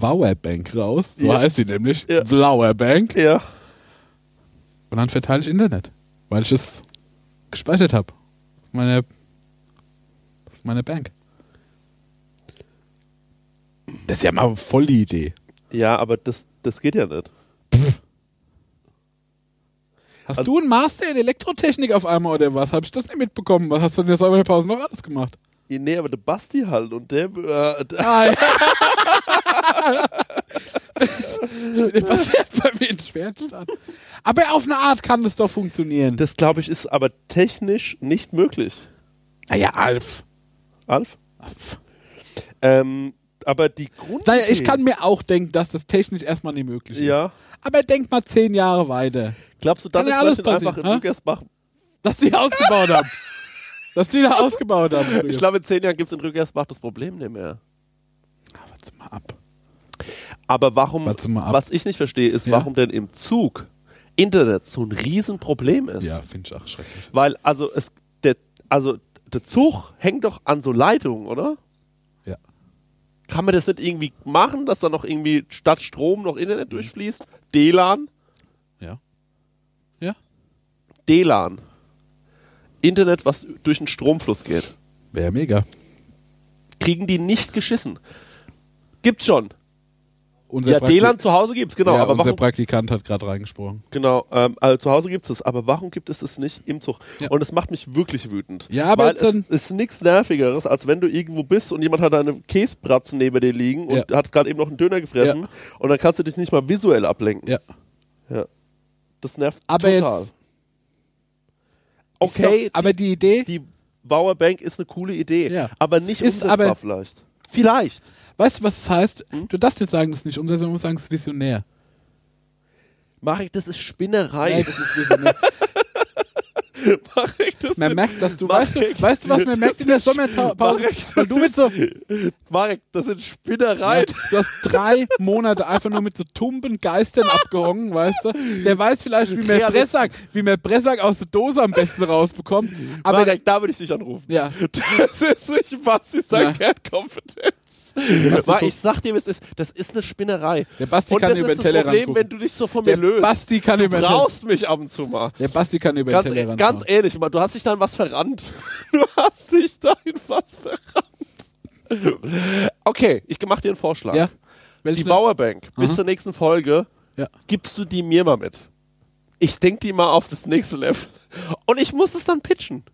Powerbank raus, so Ja. heißt sie nämlich, Ja. Powerbank, Ja. und dann verteile ich Internet, weil ich es gespeichert habe. Meine, meine Bank. Das ist ja mal voll die Idee. Ja, aber das, das geht ja nicht. Hast Also- du einen Master in Elektrotechnik auf einmal oder was? Habe ich das nicht mitbekommen? Was hast du denn jetzt in der Pause noch alles gemacht? Ja, Nee, aber der Basti halt und der. Äh, der Ah, ja. *laughs* Was wird bei mir in Schwertstand? Aber auf eine Art kann das doch funktionieren. das glaube ich ist aber technisch nicht möglich. naja, Alf. Alf? Ähm, aber die Grund. Naja, ich kann mir auch denken, dass das technisch erstmal nicht möglich ist. Ja. Aber denk mal zehn Jahre weiter. Glaubst du, dann Kann ist ja alles vielleicht einfach in passieren, hä? Rückersbach. Dass die ausgebaut haben. *laughs* Dass die da ausgebaut haben. *laughs* Ich glaube, in zehn Jahren gibt es in Rückersbach das Problem nicht mehr. Warte mal ab. Aber warum, ab. was ich nicht verstehe, ist, Ja. warum denn im Zug Internet so ein Riesenproblem ist. Ja, finde ich auch schrecklich. Weil, also, es, der, also, der Zug hängt doch an so Leitungen, oder? Ja. Kann man das nicht irgendwie machen, dass da noch irgendwie statt Strom noch Internet durchfließt? DLAN? Ja. Ja. DLAN. Internet, was durch den Stromfluss geht. Wäre mega. kriegen die nicht geschissen. Gibt's schon. Unser Ja, Prakti- DLAN zu Hause gibt's, genau. ja, aber unser warum, Praktikant hat gerade reingesprochen. genau, ähm, also zu Hause gibt's es, aber warum gibt es es nicht im Zug? Ja. Und es macht mich wirklich wütend. Ja, aber Weil es ist nichts nervigeres, als wenn du irgendwo bist und jemand hat eine Käsebratzen neben dir liegen und Ja. hat gerade eben noch einen Döner gefressen und dann kannst du dich nicht mal visuell ablenken. Ja. Ja. Das nervt Aber total. jetzt- okay, aber die Idee, die Powerbank ist eine coole Idee, Ja. aber nicht Ist umsetzbar aber- vielleicht. Vielleicht. weißt du, was das heißt? Hm? Du darfst nicht sagen, das ist nicht umsetzbar, du musst sagen, es ist visionär. Marek, das ist Spinnerei. Nein, das ist visionär. *laughs* *laughs* Marek, das Man merkt, dass du, Marek, weißt du, weißt du, was man merkt in der ist- Sommerpause? Weil du mit so, Marek, das sind Spinnereien. du hast drei Monate einfach nur mit so tumben Geistern abgehangen, weißt du? Der weiß vielleicht, wie man. Pressack, wie man Pressack aus der Dose am besten rausbekommt. Aber Marek, da würde ich dich anrufen. ja, Das ist nicht Basti seine Ja. Kernkompetenz. Mar, ich sag dir, es ist, das ist eine Spinnerei. Der Basti Und kann das über ist den das Problem, gucken. wenn du dich so von der mir löst. Basti kann du über den brauchst mich ab und zu mal. Der Basti kann über Ganz, den Tellerrand ganz ehrlich, mal, du hast dich da in was verrannt. *laughs* Du hast dich da in was verrannt. Okay, ich mach dir einen Vorschlag. Ja. Welche? Die Powerbank, bis Aha. zur nächsten Folge, Ja. gibst du die mir mal mit. Ich denk die mal auf das nächste Level. Und ich muss es dann pitchen.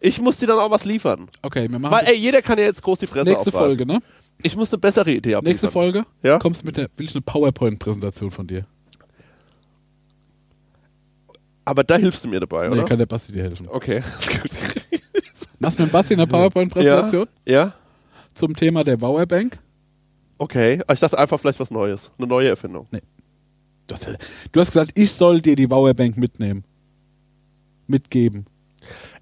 Ich muss dir dann auch was liefern. Okay, wir machen Weil, das ey, jeder kann ja jetzt groß die Fresse nächste aufreißen. Folge, ne? Ich muss eine bessere Idee abliefern. Nächste Folge. Ja? Kommst mit der, will ich eine PowerPoint-Präsentation von dir. Aber da hilfst du mir dabei, Nee, oder? kann der Basti dir helfen. Okay. Machst du mit Basti eine PowerPoint-Präsentation Ja, ja, zum Thema der Powerbank? okay. Ich dachte einfach vielleicht was Neues. Eine neue Erfindung. Du hast, du hast gesagt, ich soll dir die Powerbank mitnehmen. Mitgeben.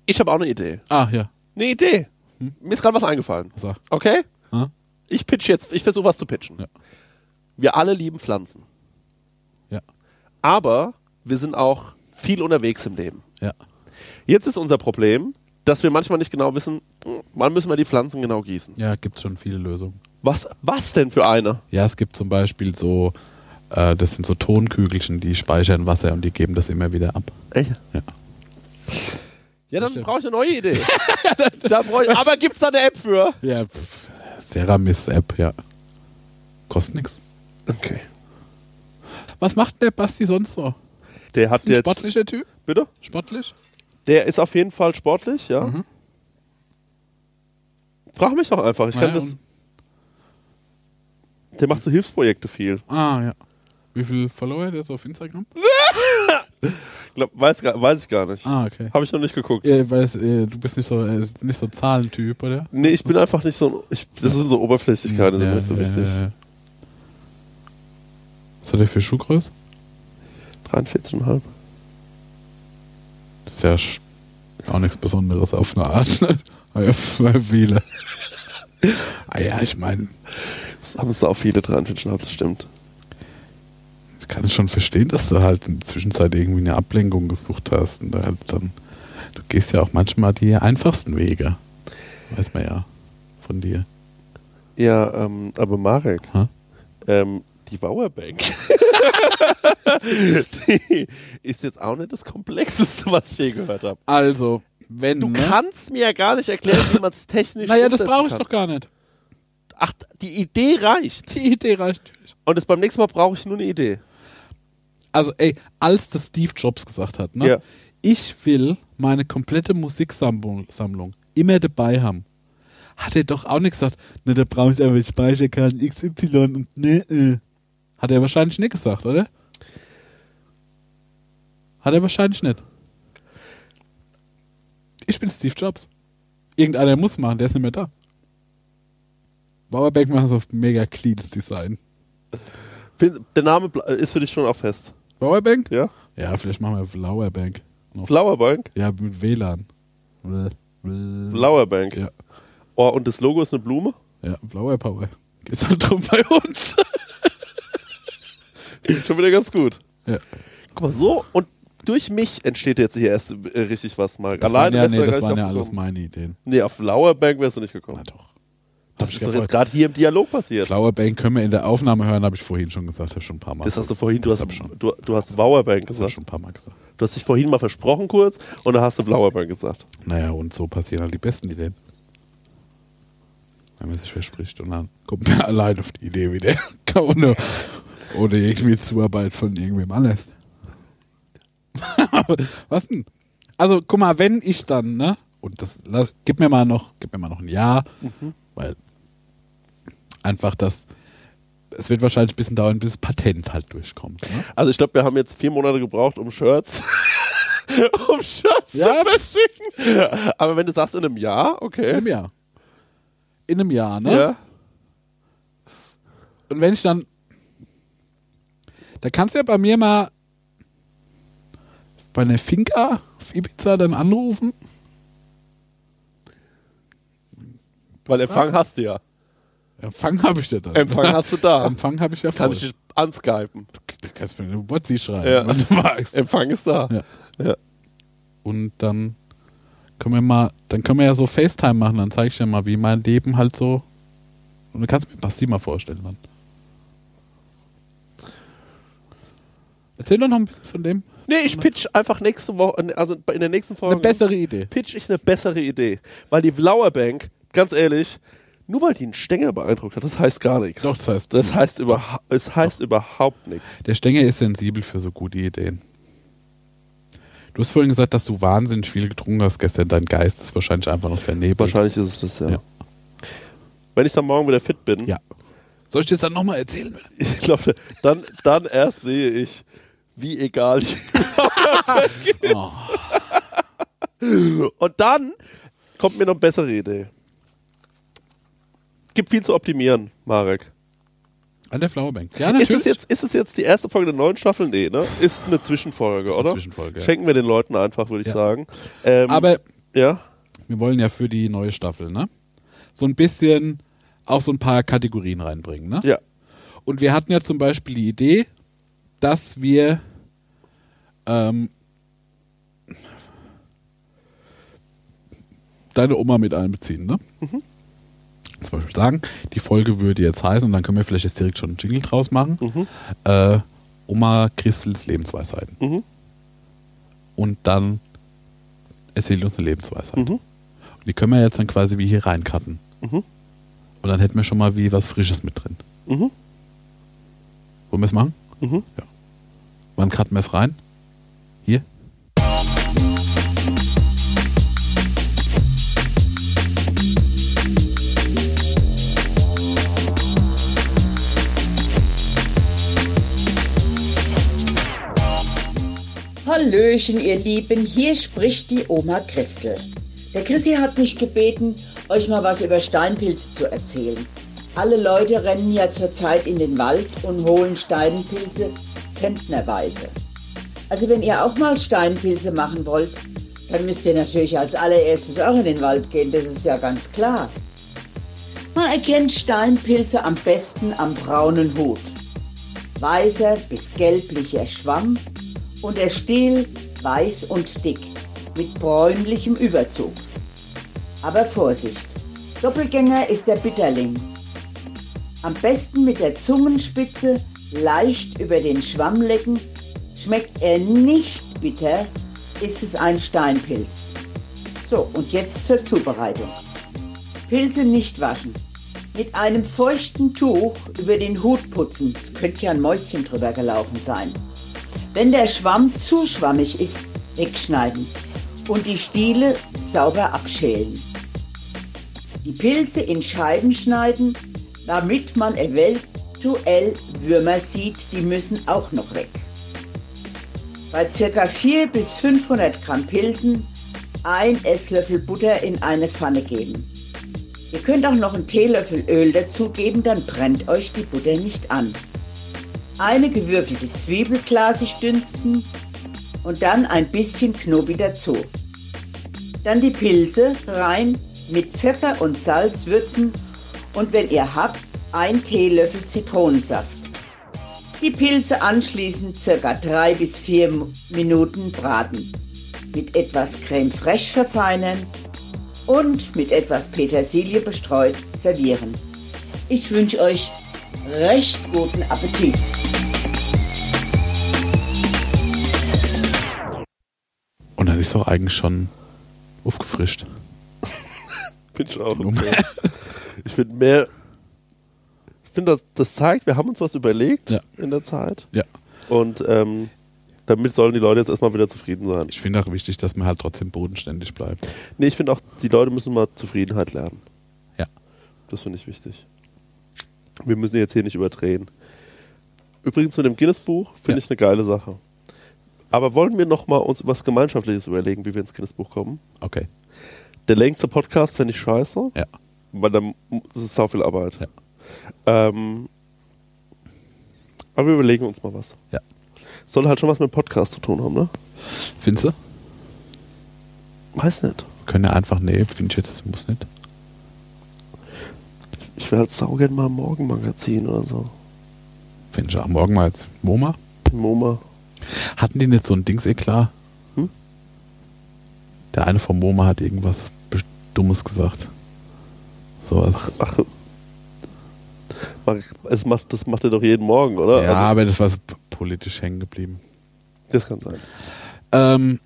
Ich habe auch eine Idee. Ah, ja. Eine Idee. Mir ist gerade was eingefallen. Sag. Okay? Ich pitch jetzt, ich versuche was zu pitchen. Ja. Wir alle lieben Pflanzen. Ja. Aber wir sind auch viel unterwegs im Leben. ja. Jetzt ist unser Problem, dass wir manchmal nicht genau wissen, hm, wann müssen wir die Pflanzen genau gießen. Ja, gibt schon viele Lösungen. Was, was denn für eine? Ja, es gibt zum Beispiel so, äh, das sind so Tonkügelchen, die speichern Wasser und die geben das immer wieder ab. Echt? Ja. Ja, dann brauche ich eine neue Idee. *laughs* da brauch ich, aber gibt's da eine App für? Ja, pff, Ceramis-App, ja. Kostet nix. Okay. Was macht der Basti sonst so? Der hat Ist ein jetzt. sportlicher Typ? Bitte? Sportlich? Der ist auf jeden Fall sportlich, ja. Mhm. Frag mich doch einfach. Ich kann Ja, das. Der macht so Hilfsprojekte viel. Ah, ja. Wie viel Follower hat er so auf Instagram? *laughs* Glaub, weiß, weiß ich gar nicht. Ah, okay. Habe ich noch nicht geguckt. Ja, weiß, äh, du bist nicht so, äh, nicht so Zahlentyp, oder? Nee, ich bin einfach nicht so. Ich, das sind so Oberflächlichkeiten, sind mir nicht so wichtig. ja. Was hat er für Schuhgröße? 43,5. Das ist ja auch nichts Besonderes auf eine Art. ne? Ja, für viele. *laughs* ah ja, ich meine, Das haben so auch viele 43,5, das stimmt. Ich kann schon verstehen, dass du halt in der Zwischenzeit irgendwie eine Ablenkung gesucht hast. Und halt dann, du gehst ja auch manchmal die einfachsten Wege. Weiß man ja von dir. Ja, ähm, aber Marek, ähm, die Powerbank, *laughs* die ist jetzt auch nicht das Komplexeste, was ich je gehört habe. Also, wenn. Du ne? kannst mir ja gar nicht erklären, wie man es technisch Naja, das brauche ich kann. doch gar nicht. Ach, die Idee reicht. Die Idee reicht. Und das beim nächsten Mal brauche ich nur eine Idee. Also, ey, als das Steve Jobs gesagt hat, ne? Ja. Ich will meine komplette Musiksammlung Sammlung immer dabei haben. Hat er doch auch nicht gesagt, ne, da brauche ich aber Speicherkarten XY und ne, äh. Hat er wahrscheinlich nicht gesagt, oder? Hat er wahrscheinlich nicht. Ich bin Steve Jobs. Irgendeiner muss machen, der ist nicht mehr da. Powerbank machen so mega cleanes Design. Der Name ist für dich schon auch fest. Powerbank? Ja? Ja, vielleicht machen wir Flowerbank. Noch. Flowerbank? Ja, mit WLAN. Flowerbank. Ja, Oh, und das Logo ist eine Blume? ja, Flower Power. Geht's halt drum bei uns. *laughs* Schon wieder ganz gut. Ja. Guck mal, so und durch mich entsteht jetzt hier erst äh, richtig was, Marc. Alleine ja, nee, da das waren ja alles meine Ideen. Nee, auf Flowerbank wärst du nicht gekommen. Na doch. Das ist doch jetzt gerade hier im Dialog passiert. Flowerbank können wir in der Aufnahme hören, habe ich vorhin schon gesagt, habe schon ein paar Mal. Das hast du vorhin, du das hast, du, du hast Flowerbank das gesagt. schon ein paar Mal gesagt. Du hast dich vorhin mal versprochen kurz und dann hast du Flowerbank gesagt. Naja, und so passieren halt die besten Ideen. wenn man sich verspricht und dann kommt man *laughs* allein auf die Idee wieder. ohne, *laughs* ohne irgendwie Zuarbeit von irgendwem anders. *laughs* Was denn? Also, guck mal, wenn ich dann, ne? Und das lass, gib mir mal noch, gib mir mal noch ein Jahr, weil einfach das, es wird wahrscheinlich ein bisschen dauern, bis das Patent halt durchkommt. Ne? Also ich glaube, wir haben jetzt vier Monate gebraucht, um Shirts, *laughs* um Shirts Ja. zu verschicken. Aber wenn du sagst in einem Jahr, In okay. einem Jahr. In einem Jahr, ne? Ja. Und wenn ich dann, da kannst du ja bei mir mal bei einer Finca auf Ibiza dann anrufen. Weil Empfang hast du ja. Empfang habe ich ja dann. Empfang hast du da. *laughs* Empfang habe ich ja voll. Kann ich dich anskypen. Du kannst mir eine WhatsApp schreiben, Ja. wenn du magst. Empfang ist da. Ja. Ja. Und dann können wir mal, dann können wir ja so FaceTime machen, dann zeige ich dir mal, wie mein Leben halt so. Und du kannst mir Basti mal vorstellen, Mann. Erzähl doch noch ein bisschen von dem. Nee, ich pitch einfach nächste Woche, also in der nächsten Folge. Eine bessere Idee. Pitch ich eine bessere Idee. Weil die Lauerbank, ganz ehrlich, nur weil die einen Stängel beeindruckt hat, das heißt gar nichts. Doch, das heißt, Das heißt, überha es heißt überhaupt nichts. der Stenger ist sensibel für so gute Ideen. Du hast vorhin gesagt, dass du wahnsinnig viel getrunken hast gestern. Dein Geist ist wahrscheinlich einfach noch vernebelt. Wahrscheinlich ist es das, ja. Ja. Wenn ich dann morgen wieder fit bin, Ja. Soll ich dir das dann nochmal erzählen? *laughs* ich glaube, dann, dann erst sehe ich, wie egal die *laughs* Oh. Und dann kommt mir noch eine bessere Idee. Gibt viel zu optimieren, Marek. An der Flowerbank. Ja, Ist natürlich. es, jetzt, ist es jetzt die erste Folge der neuen Staffel? Nee, ne? Ist eine Zwischenfolge, Ist eine oder? Zwischenfolge, ja. Schenken wir den Leuten einfach, würde ich Ja. sagen. Ähm, Aber ja, wir wollen ja für die neue Staffel, ne? So ein bisschen auch so ein paar Kategorien reinbringen, ne? ja. Und wir hatten ja zum Beispiel die Idee, dass wir ähm, deine Oma mit einbeziehen, ne? Zum Beispiel sagen, die Folge würde jetzt heißen, und dann können wir vielleicht jetzt direkt schon einen Jingle draus machen, äh, Oma Christels Lebensweisheiten. Mhm. Und dann erzählt uns eine Lebensweisheit. Mhm. Und die können wir jetzt dann quasi wie hier reinkarten. Mhm. Und dann hätten wir schon mal wie was Frisches mit drin. Mhm. Wollen wir es machen? Mhm. Ja. Wann karten wir es rein? Hallöchen, ihr Lieben, hier spricht die Oma Christel. Der Chrissy hat mich gebeten, euch mal was über Steinpilze zu erzählen. Alle Leute rennen ja zurzeit in den Wald und holen Steinpilze zentnerweise. Also wenn ihr auch mal Steinpilze machen wollt, dann müsst ihr natürlich als allererstes auch in den Wald gehen, das ist ja ganz klar. Man erkennt Steinpilze am besten am braunen Hut. Weißer bis gelblicher Schwamm und der Stiel weiß und dick mit bräunlichem Überzug. Aber Vorsicht, Doppelgänger ist der Bitterling. Am besten mit der Zungenspitze leicht über den Schwamm lecken. Schmeckt er nicht bitter, ist es ein Steinpilz. So, und jetzt zur Zubereitung. Pilze nicht waschen. Mit einem feuchten Tuch über den Hut putzen. Es könnte ja ein Mäuschen drüber gelaufen sein. Wenn der Schwamm zu schwammig ist, wegschneiden und die Stiele sauber abschälen. Die Pilze in Scheiben schneiden, damit man eventuell Würmer sieht, die müssen auch noch weg. Bei ca. 400 bis 500 Gramm Pilzen ein Esslöffel Butter in eine Pfanne geben. Ihr könnt auch noch einen Teelöffel Öl dazugeben, dann brennt euch die Butter nicht an. Eine gewürfelte Zwiebel glasig dünsten und dann ein bisschen Knobi dazu. Dann die Pilze rein mit Pfeffer und Salz würzen und wenn ihr habt, ein Teelöffel Zitronensaft. Die Pilze anschließend circa drei bis vier Minuten braten. Mit etwas Creme fraiche verfeinern und mit etwas Petersilie bestreut servieren. Ich wünsche euch recht guten Appetit. Und dann ist doch eigentlich schon aufgefrischt. *laughs* Bin ich auch. Ich finde mehr. Ich finde, das, das zeigt, wir haben uns was überlegt Ja. in der Zeit. Ja. Und ähm, damit sollen die Leute jetzt erstmal wieder zufrieden sein. Ich finde auch wichtig, dass man halt trotzdem bodenständig bleibt. Nee, ich finde auch, die Leute müssen mal Zufriedenheit lernen. Ja. Das finde ich wichtig. Wir müssen jetzt hier nicht überdrehen. Übrigens mit dem Guinness-Buch finde Ja. ich eine geile Sache. Aber wollen wir noch mal uns was Gemeinschaftliches überlegen, wie wir ins Guinness-Buch kommen? Okay. Der längste Podcast fände ich scheiße, Ja. weil dann das ist sau viel Arbeit. Ja. Ähm, aber wir überlegen uns mal was. Ja. Soll halt schon was mit Podcast zu tun haben, ne? Findest du? Weiß nicht. Können ja einfach, nee, finde ich jetzt, muss nicht. Ich wäre halt saugern mal ein Morgenmagazin oder so. Finde ich am Morgen mal jetzt MoMA. MoMA. Hatten die nicht so ein Dings-Eklat? Hm? Der eine vom MoMA hat irgendwas Dummes gesagt. Sowas. Ach, mach, es macht, das macht er doch jeden Morgen, oder? ja, Also, aber das war so politisch hängen geblieben. das kann sein. Ähm,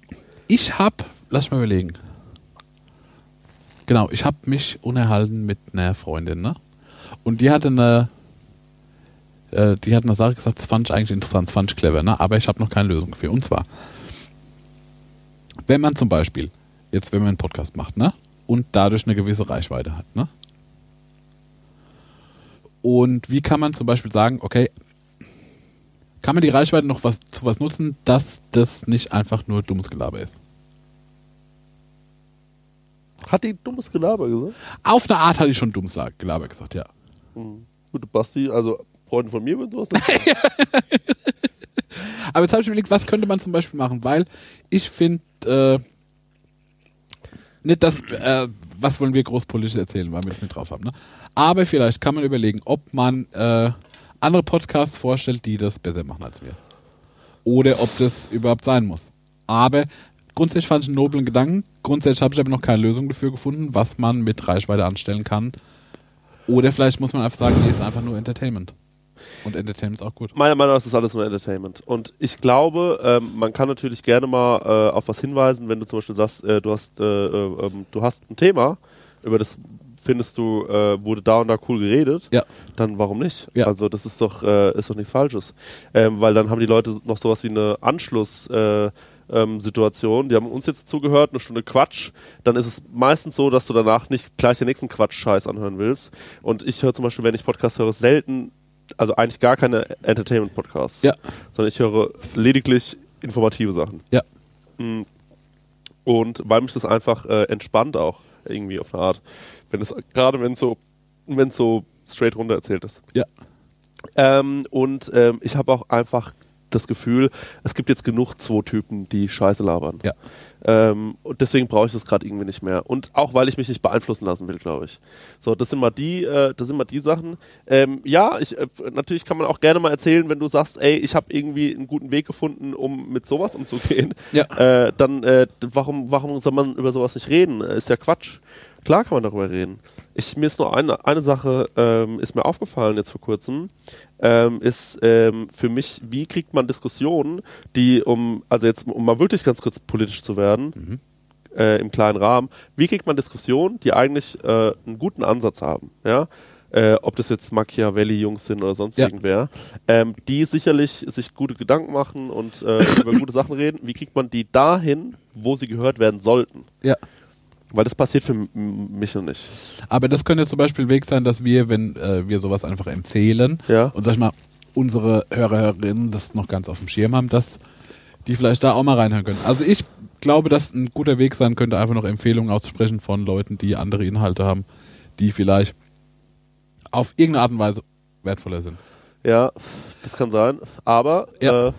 ich hab, lass mal überlegen. Genau, ich hab mich unterhalten mit einer Freundin, ne? Und die hatte eine, äh, die hat eine Sache gesagt, das fand ich eigentlich interessant, das fand ich clever, ne? Aber ich habe noch keine Lösung für. Und zwar, wenn man zum Beispiel, jetzt wenn man einen Podcast macht, ne? Und dadurch eine gewisse Reichweite hat, ne? Und wie kann man zum Beispiel sagen, okay, kann man die Reichweite noch was, zu was nutzen, dass das nicht einfach nur dummes Gelaber ist? Hat die dummes Gelaber gesagt? Auf eine Art hatte ich schon dummes La- Gelaber gesagt, ja. Gut, Basti, also Freunde von mir würden sowas sagen. *laughs* Aber jetzt habe ich überlegt, was könnte man zum Beispiel machen, weil ich finde, äh, nicht das, äh, was wollen wir großpolitisch erzählen, weil wir das nicht drauf haben, ne? Aber vielleicht kann man überlegen, ob man äh, andere Podcasts vorstellt, die das besser machen als wir. Oder ob das überhaupt sein muss. Aber grundsätzlich fand ich einen noblen Gedanken. Grundsätzlich habe ich aber noch keine Lösung dafür gefunden, was man mit Reichweite anstellen kann. Oder vielleicht muss man einfach sagen, nee, ist einfach nur Entertainment. Und Entertainment ist auch gut. Meiner Meinung nach ist das alles nur Entertainment. Und ich glaube, ähm, man kann natürlich gerne mal äh, auf was hinweisen, wenn du zum Beispiel sagst, äh, du, hast, äh, äh, ähm, du hast ein Thema, über das findest du, äh, wurde da und da cool geredet, Ja. dann warum nicht? Ja. Also das ist doch, äh, ist doch nichts Falsches. Ähm, weil dann haben die Leute noch sowas wie eine Anschluss. Äh, ähm, Situation, die haben uns jetzt zugehört, eine Stunde Quatsch, dann ist es meistens so, dass du danach nicht gleich den nächsten Quatsch-Scheiß anhören willst. Und ich höre zum Beispiel, wenn ich Podcast höre, selten, also eigentlich gar keine Entertainment-Podcasts, Ja. sondern ich höre lediglich informative Sachen. Ja. Mm. Und weil mich das einfach äh, entspannt auch irgendwie auf eine Art, wenn es gerade wenn es so wenn so straight runter erzählt ist. Ja. Ähm, und ähm, ich habe auch einfach das Gefühl, es gibt jetzt genug zwei Typen, die Scheiße labern. Ja. Ähm, und deswegen brauche ich das gerade irgendwie nicht mehr. Und auch weil ich mich nicht beeinflussen lassen will, glaube ich. So, das sind mal die, äh, das sind mal die Sachen. Ähm, ja, ich, äh, natürlich kann man auch gerne mal erzählen, wenn du sagst, ey, ich habe irgendwie einen guten Weg gefunden, um mit sowas umzugehen. Ja. Äh, dann, äh, warum, warum soll man über sowas nicht reden? Äh, Ist ja Quatsch. Klar kann man darüber reden. Ich, mir ist nur eine, eine Sache, ähm, ist mir aufgefallen jetzt vor kurzem, ähm, ist ähm, für mich, wie kriegt man Diskussionen, die um, also jetzt um mal wirklich ganz kurz politisch zu werden, äh, im kleinen Rahmen, wie kriegt man Diskussionen, die eigentlich äh, einen guten Ansatz haben, ja? Äh, ob das jetzt Machiavelli-Jungs sind oder sonst Ja. irgendwer, ähm, die sicherlich sich gute Gedanken machen und äh, über *coughs* gute Sachen reden. Wie kriegt man die dahin, wo sie gehört werden sollten? Ja. Weil das passiert für mich noch nicht. Aber das könnte zum Beispiel ein Weg sein, dass wir, wenn äh, wir sowas einfach empfehlen Ja. und sag ich mal, unsere Hörer, Hörerinnen das noch ganz auf dem Schirm haben, dass die vielleicht da auch mal reinhören können. Also ich glaube, dass ein guter Weg sein könnte, einfach noch Empfehlungen auszusprechen von Leuten, die andere Inhalte haben, die vielleicht auf irgendeine Art und Weise wertvoller sind. Ja, das kann sein. Aber Ja. äh,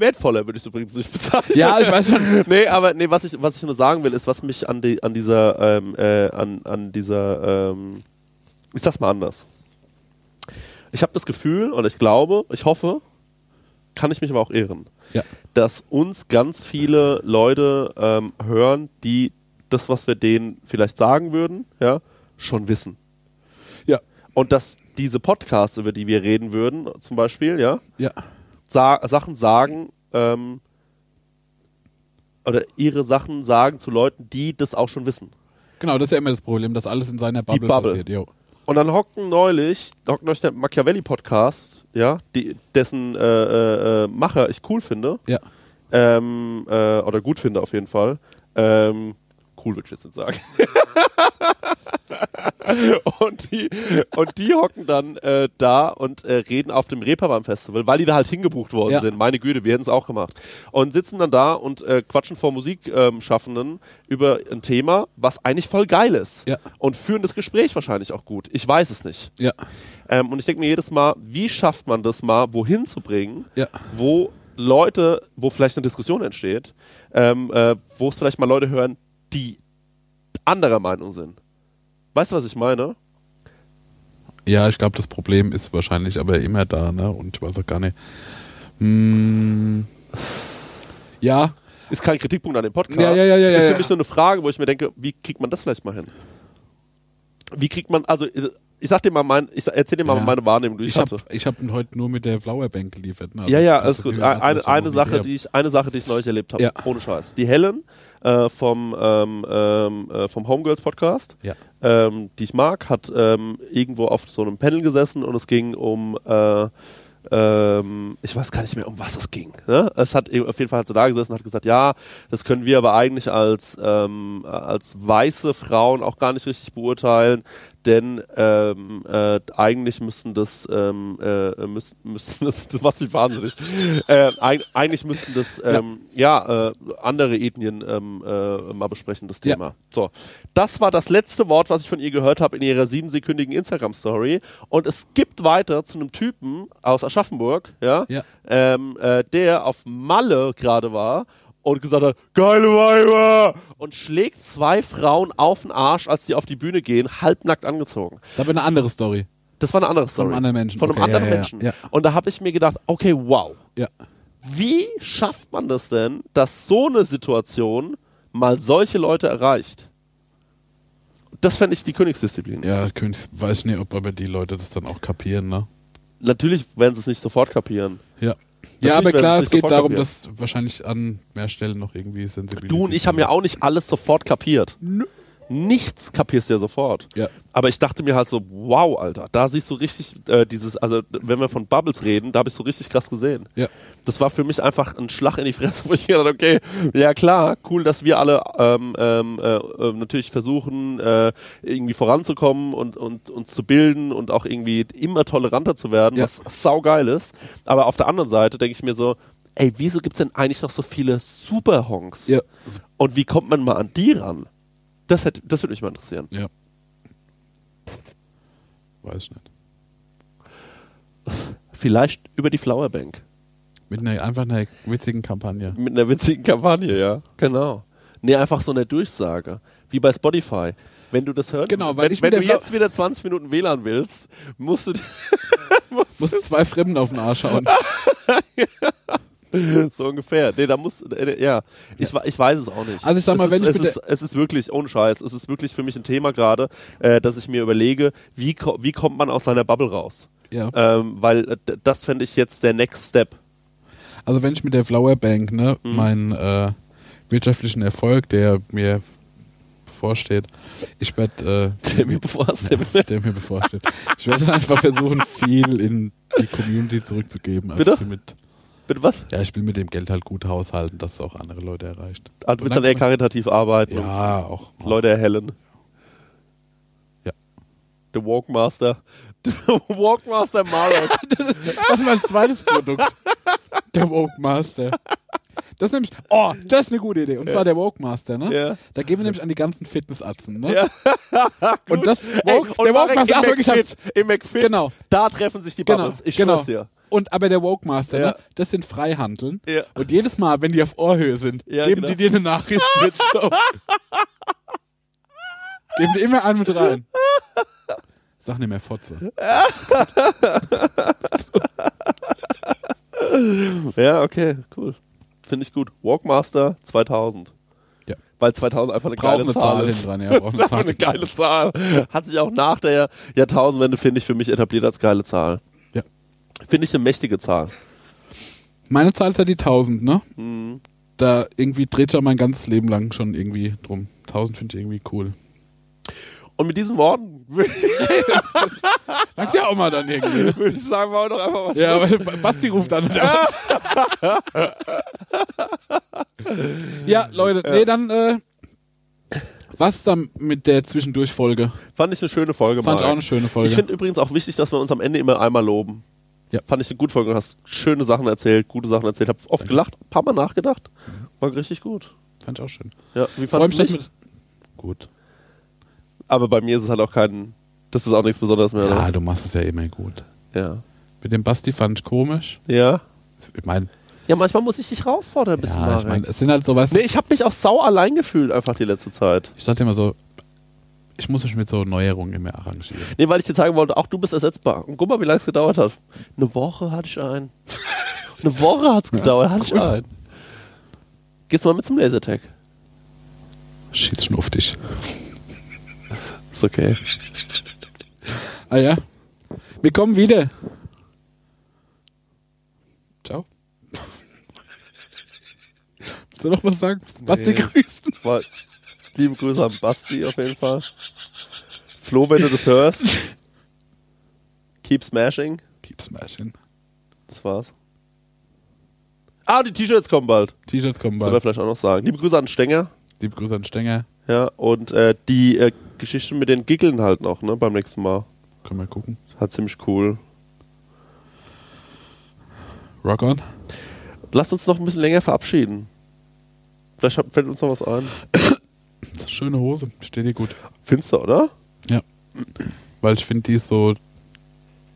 wertvoller würde ich übrigens nicht bezeichnen. Ja, ich weiß schon. *laughs* nee, aber nee, was ich, was ich nur sagen will, ist, was mich an, die, an dieser, ähm, äh, an, an dieser, ähm, ich sag's mal anders. Ich habe das Gefühl und ich glaube, ich hoffe, kann ich mich aber auch irren, Ja. dass uns ganz viele Leute ähm, hören, die das, was wir denen vielleicht sagen würden, ja, schon wissen. Ja. Und dass diese Podcasts, über die wir reden würden, zum Beispiel, ja, Ja. Sa Sachen sagen, ähm, oder ihre Sachen sagen zu Leuten, die das auch schon wissen. Genau, das ist ja immer das Problem, dass alles in seiner Bubble, Bubble. passiert. Jo. Und dann hockten neulich, hockten euch der Machiavelli-Podcast, ja, die, dessen äh, äh, äh, Macher ich cool finde, Ja. ähm, äh, oder gut finde auf jeden Fall. Ähm, cool würde ich jetzt nicht sagen. *laughs* und, die, und die hocken dann äh, da und äh, reden auf dem Reeperbahn Festival, weil die da halt hingebucht worden Ja. sind. Meine Güte, wir hätten es auch gemacht. Und sitzen dann da und äh, quatschen vor Musikschaffenden über ein Thema, was eigentlich voll geil ist. Ja. Und führen das Gespräch wahrscheinlich auch gut. Ich weiß es nicht. Ja. Ähm, und ich denke mir jedes Mal, wie schafft man das mal, wohin zu bringen, Ja. wo Leute, wo vielleicht eine Diskussion entsteht, ähm, äh, wo es vielleicht mal Leute hören, die anderer Meinung sind. Weißt du, was ich meine? Ja, ich glaube, das Problem ist wahrscheinlich aber immer da, ne? Und ich weiß auch gar nicht. Hm, ja, Ist kein Kritikpunkt an dem Podcast. Ja, ja, ja, ja, ist für mich nur eine Frage, wo ich mir denke, wie kriegt man das vielleicht mal hin? Wie kriegt man, also ich sag dir mal mein, ich erzähl dir mal Ja. meine Wahrnehmung, die ich, ich habe hatte. ich hab heute nur mit der Flowerbank geliefert. Ne? Also ja, ja, alles gut. Eine, eine Sache, hab. die ich, eine Sache, die ich neulich erlebt habe, Ja. ohne Scheiß. Die Helen äh, vom ähm, ähm, äh, vom Homegirls Podcast, Ja. ähm, die ich mag, hat ähm, irgendwo auf so einem Panel gesessen und es ging um äh, ähm, ich weiß gar nicht mehr, um was es ging. Ne? Es hat auf jeden Fall hat sie da gesessen und hat gesagt, ja, das können wir aber eigentlich als ähm, als weiße Frauen auch gar nicht richtig beurteilen, denn ähm, äh, eigentlich müssten das ähm, äh, müssten, müssten *laughs* das, das macht mich wahnsinnig. äh, eig eigentlich müssten das ähm, ja, äh, andere Ethnien ähm, äh, mal besprechen das Ja. Thema. So, das war das letzte Wort, was ich von ihr gehört habe in ihrer siebensekündigen Instagram Story und es gibt weiter zu einem Typen aus Aschaffenburg, ja, Ja. ähm, äh, der auf Malle gerade war und gesagt hat, geile Weiber! Und schlägt zwei Frauen auf den Arsch, als sie auf die Bühne gehen, halbnackt angezogen. Das aber eine andere Story. Das war eine andere Story. einem anderen Menschen. Von einem Okay, anderen ja, ja, Menschen. ja. Und da habe ich mir gedacht, okay, wow. Wie schafft man das denn, dass so eine Situation mal solche Leute erreicht? Das fände ich die Königsdisziplin. Ja, König, weiß nicht, ob aber die Leute das dann auch kapieren, ne? Natürlich werden sie es nicht sofort kapieren. Ja. Natürlich Ja, aber klar, es geht darum, kapieren. dass wahrscheinlich an mehr Stellen noch irgendwie sensibilisiert Du und ich haben ja auch nicht alles sofort kapiert. Nichts kapierst du ja sofort. Ja. Aber ich dachte mir halt so, wow, Alter, da siehst du richtig äh, dieses, also wenn wir von Bubbles reden, da habe ich so richtig krass gesehen. Ja. Das war für mich einfach ein Schlag in die Fresse, *laughs* wo ich gedacht okay, ja klar, cool, dass wir alle ähm, ähm, äh, äh, natürlich versuchen, äh, irgendwie voranzukommen und, und uns zu bilden und auch irgendwie immer toleranter zu werden, Ja. was saugeil ist. Aber auf der anderen Seite denke ich mir so, ey, wieso gibt's denn eigentlich noch so viele Superhonks? Ja. Und wie kommt man mal an die ran? Das, hätte, das würde mich mal interessieren. Ja. Weiß ich nicht. Vielleicht über die Flowerbank. Mit einer einfach einer witzigen Kampagne. Mit einer witzigen Kampagne, ja. Genau. Nee, einfach so eine Durchsage. Wie bei Spotify. Wenn du das hörst, Genau, weil wenn, ich wenn du jetzt wieder 20 Minuten WLAN willst, musst du *laughs* *laughs* Muss zwei Fremden auf den Arsch hauen. *laughs* *laughs* so ungefähr. Nee, da muss äh, ja, ich, ich weiß es auch nicht. Also ich sag mal, es wenn ist, ich es mit ist, es ist wirklich ohne Scheiß, es ist wirklich für mich ein Thema gerade, äh, dass ich mir überlege, wie ko wie kommt man aus seiner Bubble raus? Ja. Ähm, weil äh, das fände ich jetzt der Next Step. Also wenn ich mit der Flower Bank, ne, Mhm. meinen äh, wirtschaftlichen Erfolg, der mir bevorsteht, ich werde, äh, *laughs* Der mir bevorsteht. *laughs* der mir bevorsteht, ich werde einfach versuchen, viel in die Community zurückzugeben. Also Bitte? will Mit, was? ja, ich will mit dem Geld halt gut haushalten, dass es auch andere Leute erreicht. Ah, du willst dann eher karitativ arbeiten Ja, auch. Leute erhellen. Ja. The Walkmaster. *laughs* The Walkmaster Marek. *laughs* Das ist mein zweites Produkt. Der Woke Master. Das ist nämlich, oh, das ist eine gute Idee. Und zwar der Woke Master, ne? Ja. Da gehen wir nämlich an die ganzen Fitnessatzen, ne? Ja. Und das, *laughs* Ey, Woke, und der Woke Master, ach McFit, im McFit, Genau. da treffen sich die Genau, Bubbles. Ich genau. schwör's dir. Und aber der Woke Master, Ja. ne? Das sind Freihandeln. Ja. Und jedes Mal, wenn die auf Ohrhöhe sind, Ja, geben genau. die dir eine Nachricht *laughs* mit. So. geben die immer einen mit rein. Sag nicht mehr Fotze. *laughs* Ja, okay, cool. Finde ich gut. Walkmaster 2000. Ja. Weil 2000 einfach eine Braucht geile eine Zahl, ist. dran, ja, *laughs* ist eine Zahl eine geile Zahl. Hat sich auch nach der Jahrtausendwende, finde ich, für mich etabliert als geile Zahl. Ja. Finde ich eine mächtige Zahl. Meine Zahl ist ja die 1000, ne? Mhm. Da irgendwie dreht ja mein ganzes Leben lang schon irgendwie drum. 1000 finde ich irgendwie cool. Und mit diesen Worten würde Sagt ja auch mal dann irgendwie. *laughs* würd ich sagen, machen wir doch einfach mal Ja, aber Basti ruft an. *laughs* ja, Leute, nee, dann, äh, was dann mit der Zwischendurchfolge? Fand ich eine schöne Folge, Fand ich auch eine schöne Folge. Ich finde übrigens auch wichtig, dass wir uns am Ende immer einmal loben. Ja. Fand ich eine gute Folge. Du hast schöne Sachen erzählt, gute Sachen erzählt. Hab oft gelacht, ein paar Mal nachgedacht. War richtig gut. Fand ich auch schön. Ja, wie fandest du mich? Gut. Aber bei mir ist es halt auch kein, das ist auch nichts Besonderes mehr. Ja, du machst es ja immer gut. Ja. Mit dem Basti fand ich komisch. Ja. Ich meine, Ja, manchmal muss ich dich herausfordern ein bisschen, ja, ich Marek. mein, es sind halt so, weißt du, Nee, ich habe mich auch sau allein gefühlt einfach die letzte Zeit. ich dir immer so, ich muss mich mit so Neuerungen immer arrangieren. Nee, weil ich dir sagen wollte, auch du bist ersetzbar. Und guck mal, wie lange es gedauert hat. Eine Woche hatte ich einen. *laughs* Eine Woche hat es gedauert, hatte ich einen. Gehst du mal mit zum Lasertag? Schieß schon auf dich. Ist okay. Ah ja. Wir kommen wieder. Ciao. Willst du noch was sagen? Nee. grüßen. Liebe Grüße an Basti auf jeden Fall. Flo, wenn du das hörst. *laughs* Keep smashing. Keep smashing. Das war's. Ah, die T-Shirts kommen bald. T-Shirts kommen Sollen wir bald. vielleicht auch noch sagen. Liebe Grüße an Stenger. Liebe Grüße an Stenger. Ja, und äh, die äh, Geschichte mit den Giggeln halt noch, ne, beim nächsten Mal. Können wir gucken. Halt ziemlich cool. Rock on. Lasst uns noch ein bisschen länger verabschieden. Vielleicht fällt uns noch was ein. *coughs* Schöne Hose. Steht dir gut. Findest du, oder? Weil ich finde, die ist so.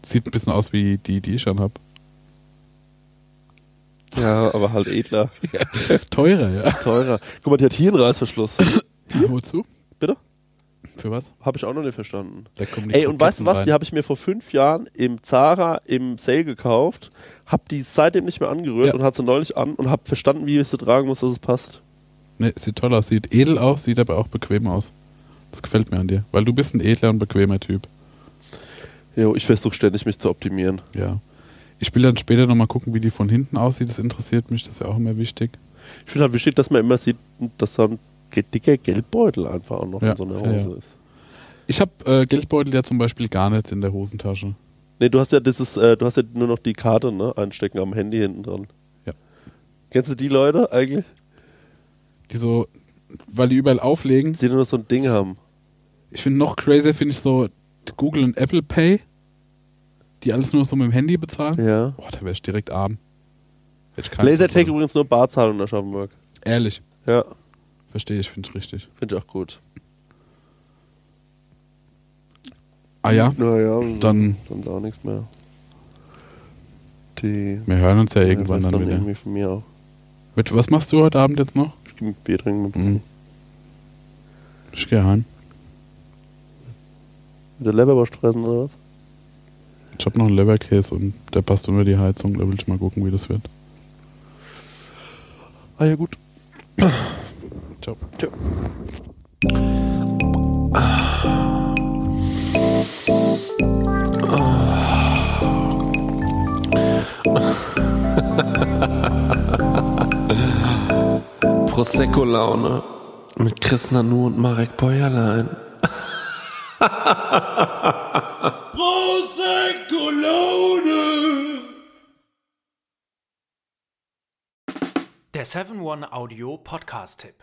Sieht ein bisschen aus wie die, die ich anhab. Ja, aber halt edler. *laughs* Teurer, ja. Teurer. Guck mal, die hat hier einen Reißverschluss. Wozu? Bitte? Für was? Habe ich auch noch nicht verstanden. Ey, und weißt du was? Die habe ich mir vor fünf Jahren im Zara im Sale gekauft, hab die seitdem nicht mehr angerührt Ja. und hat sie neulich an und hab verstanden, wie ich sie tragen muss, dass es passt. Nee, sieht toll aus. Sieht edel aus, sieht aber auch bequem aus. Das gefällt mir an dir. Weil du bist ein edler und bequemer Typ. Jo, ich versuche ständig mich zu optimieren. Ja. Ich will dann später nochmal gucken, wie die von hinten aussieht. Das interessiert mich. Das ist ja auch immer wichtig. Ich finde halt wichtig, dass man immer sieht, dass da ein dicker Geldbeutel einfach auch noch Ja, in so einer Hose ja. ist. Ich habe äh, Geldbeutel ja zum Beispiel gar nicht in der Hosentasche. Nee, du hast ja dieses, äh, du hast ja nur noch die Karte, ne, einstecken am Handy hinten dran. Ja. Kennst du die Leute eigentlich? Die so, weil die überall auflegen. Die nur noch so ein Ding haben. Ich finde noch crazier, finde ich so Google und Apple Pay, die alles nur so mit dem Handy bezahlen. Ja. Boah, da wäre ich direkt arm. Lasertag übrigens nur Barzahlung in Aschaffenburg. Ehrlich, Ja, verstehe ich, finde ich richtig. finde ich auch gut. Ah ja, Naja, dann, dann ist auch nichts mehr. Die wir hören uns ja irgendwann weiß dann wieder. irgendwie von mir auch. Was machst du heute Abend jetzt noch? Ich gehe mit Bier trinken. Mhm. Ich gehe heim. mit der Leberwurst fressen oder was? Ich habe noch einen Leberkäse und der passt unter die Heizung. Da will ich mal gucken, wie das wird. Ah ja, gut. *clears throat* Ciao. Ciao. *clears throat* Prosecco-Laune mit Chris Nanu und Marek Bäuerlein. Der 7-One-Audio-Podcast-Tipp.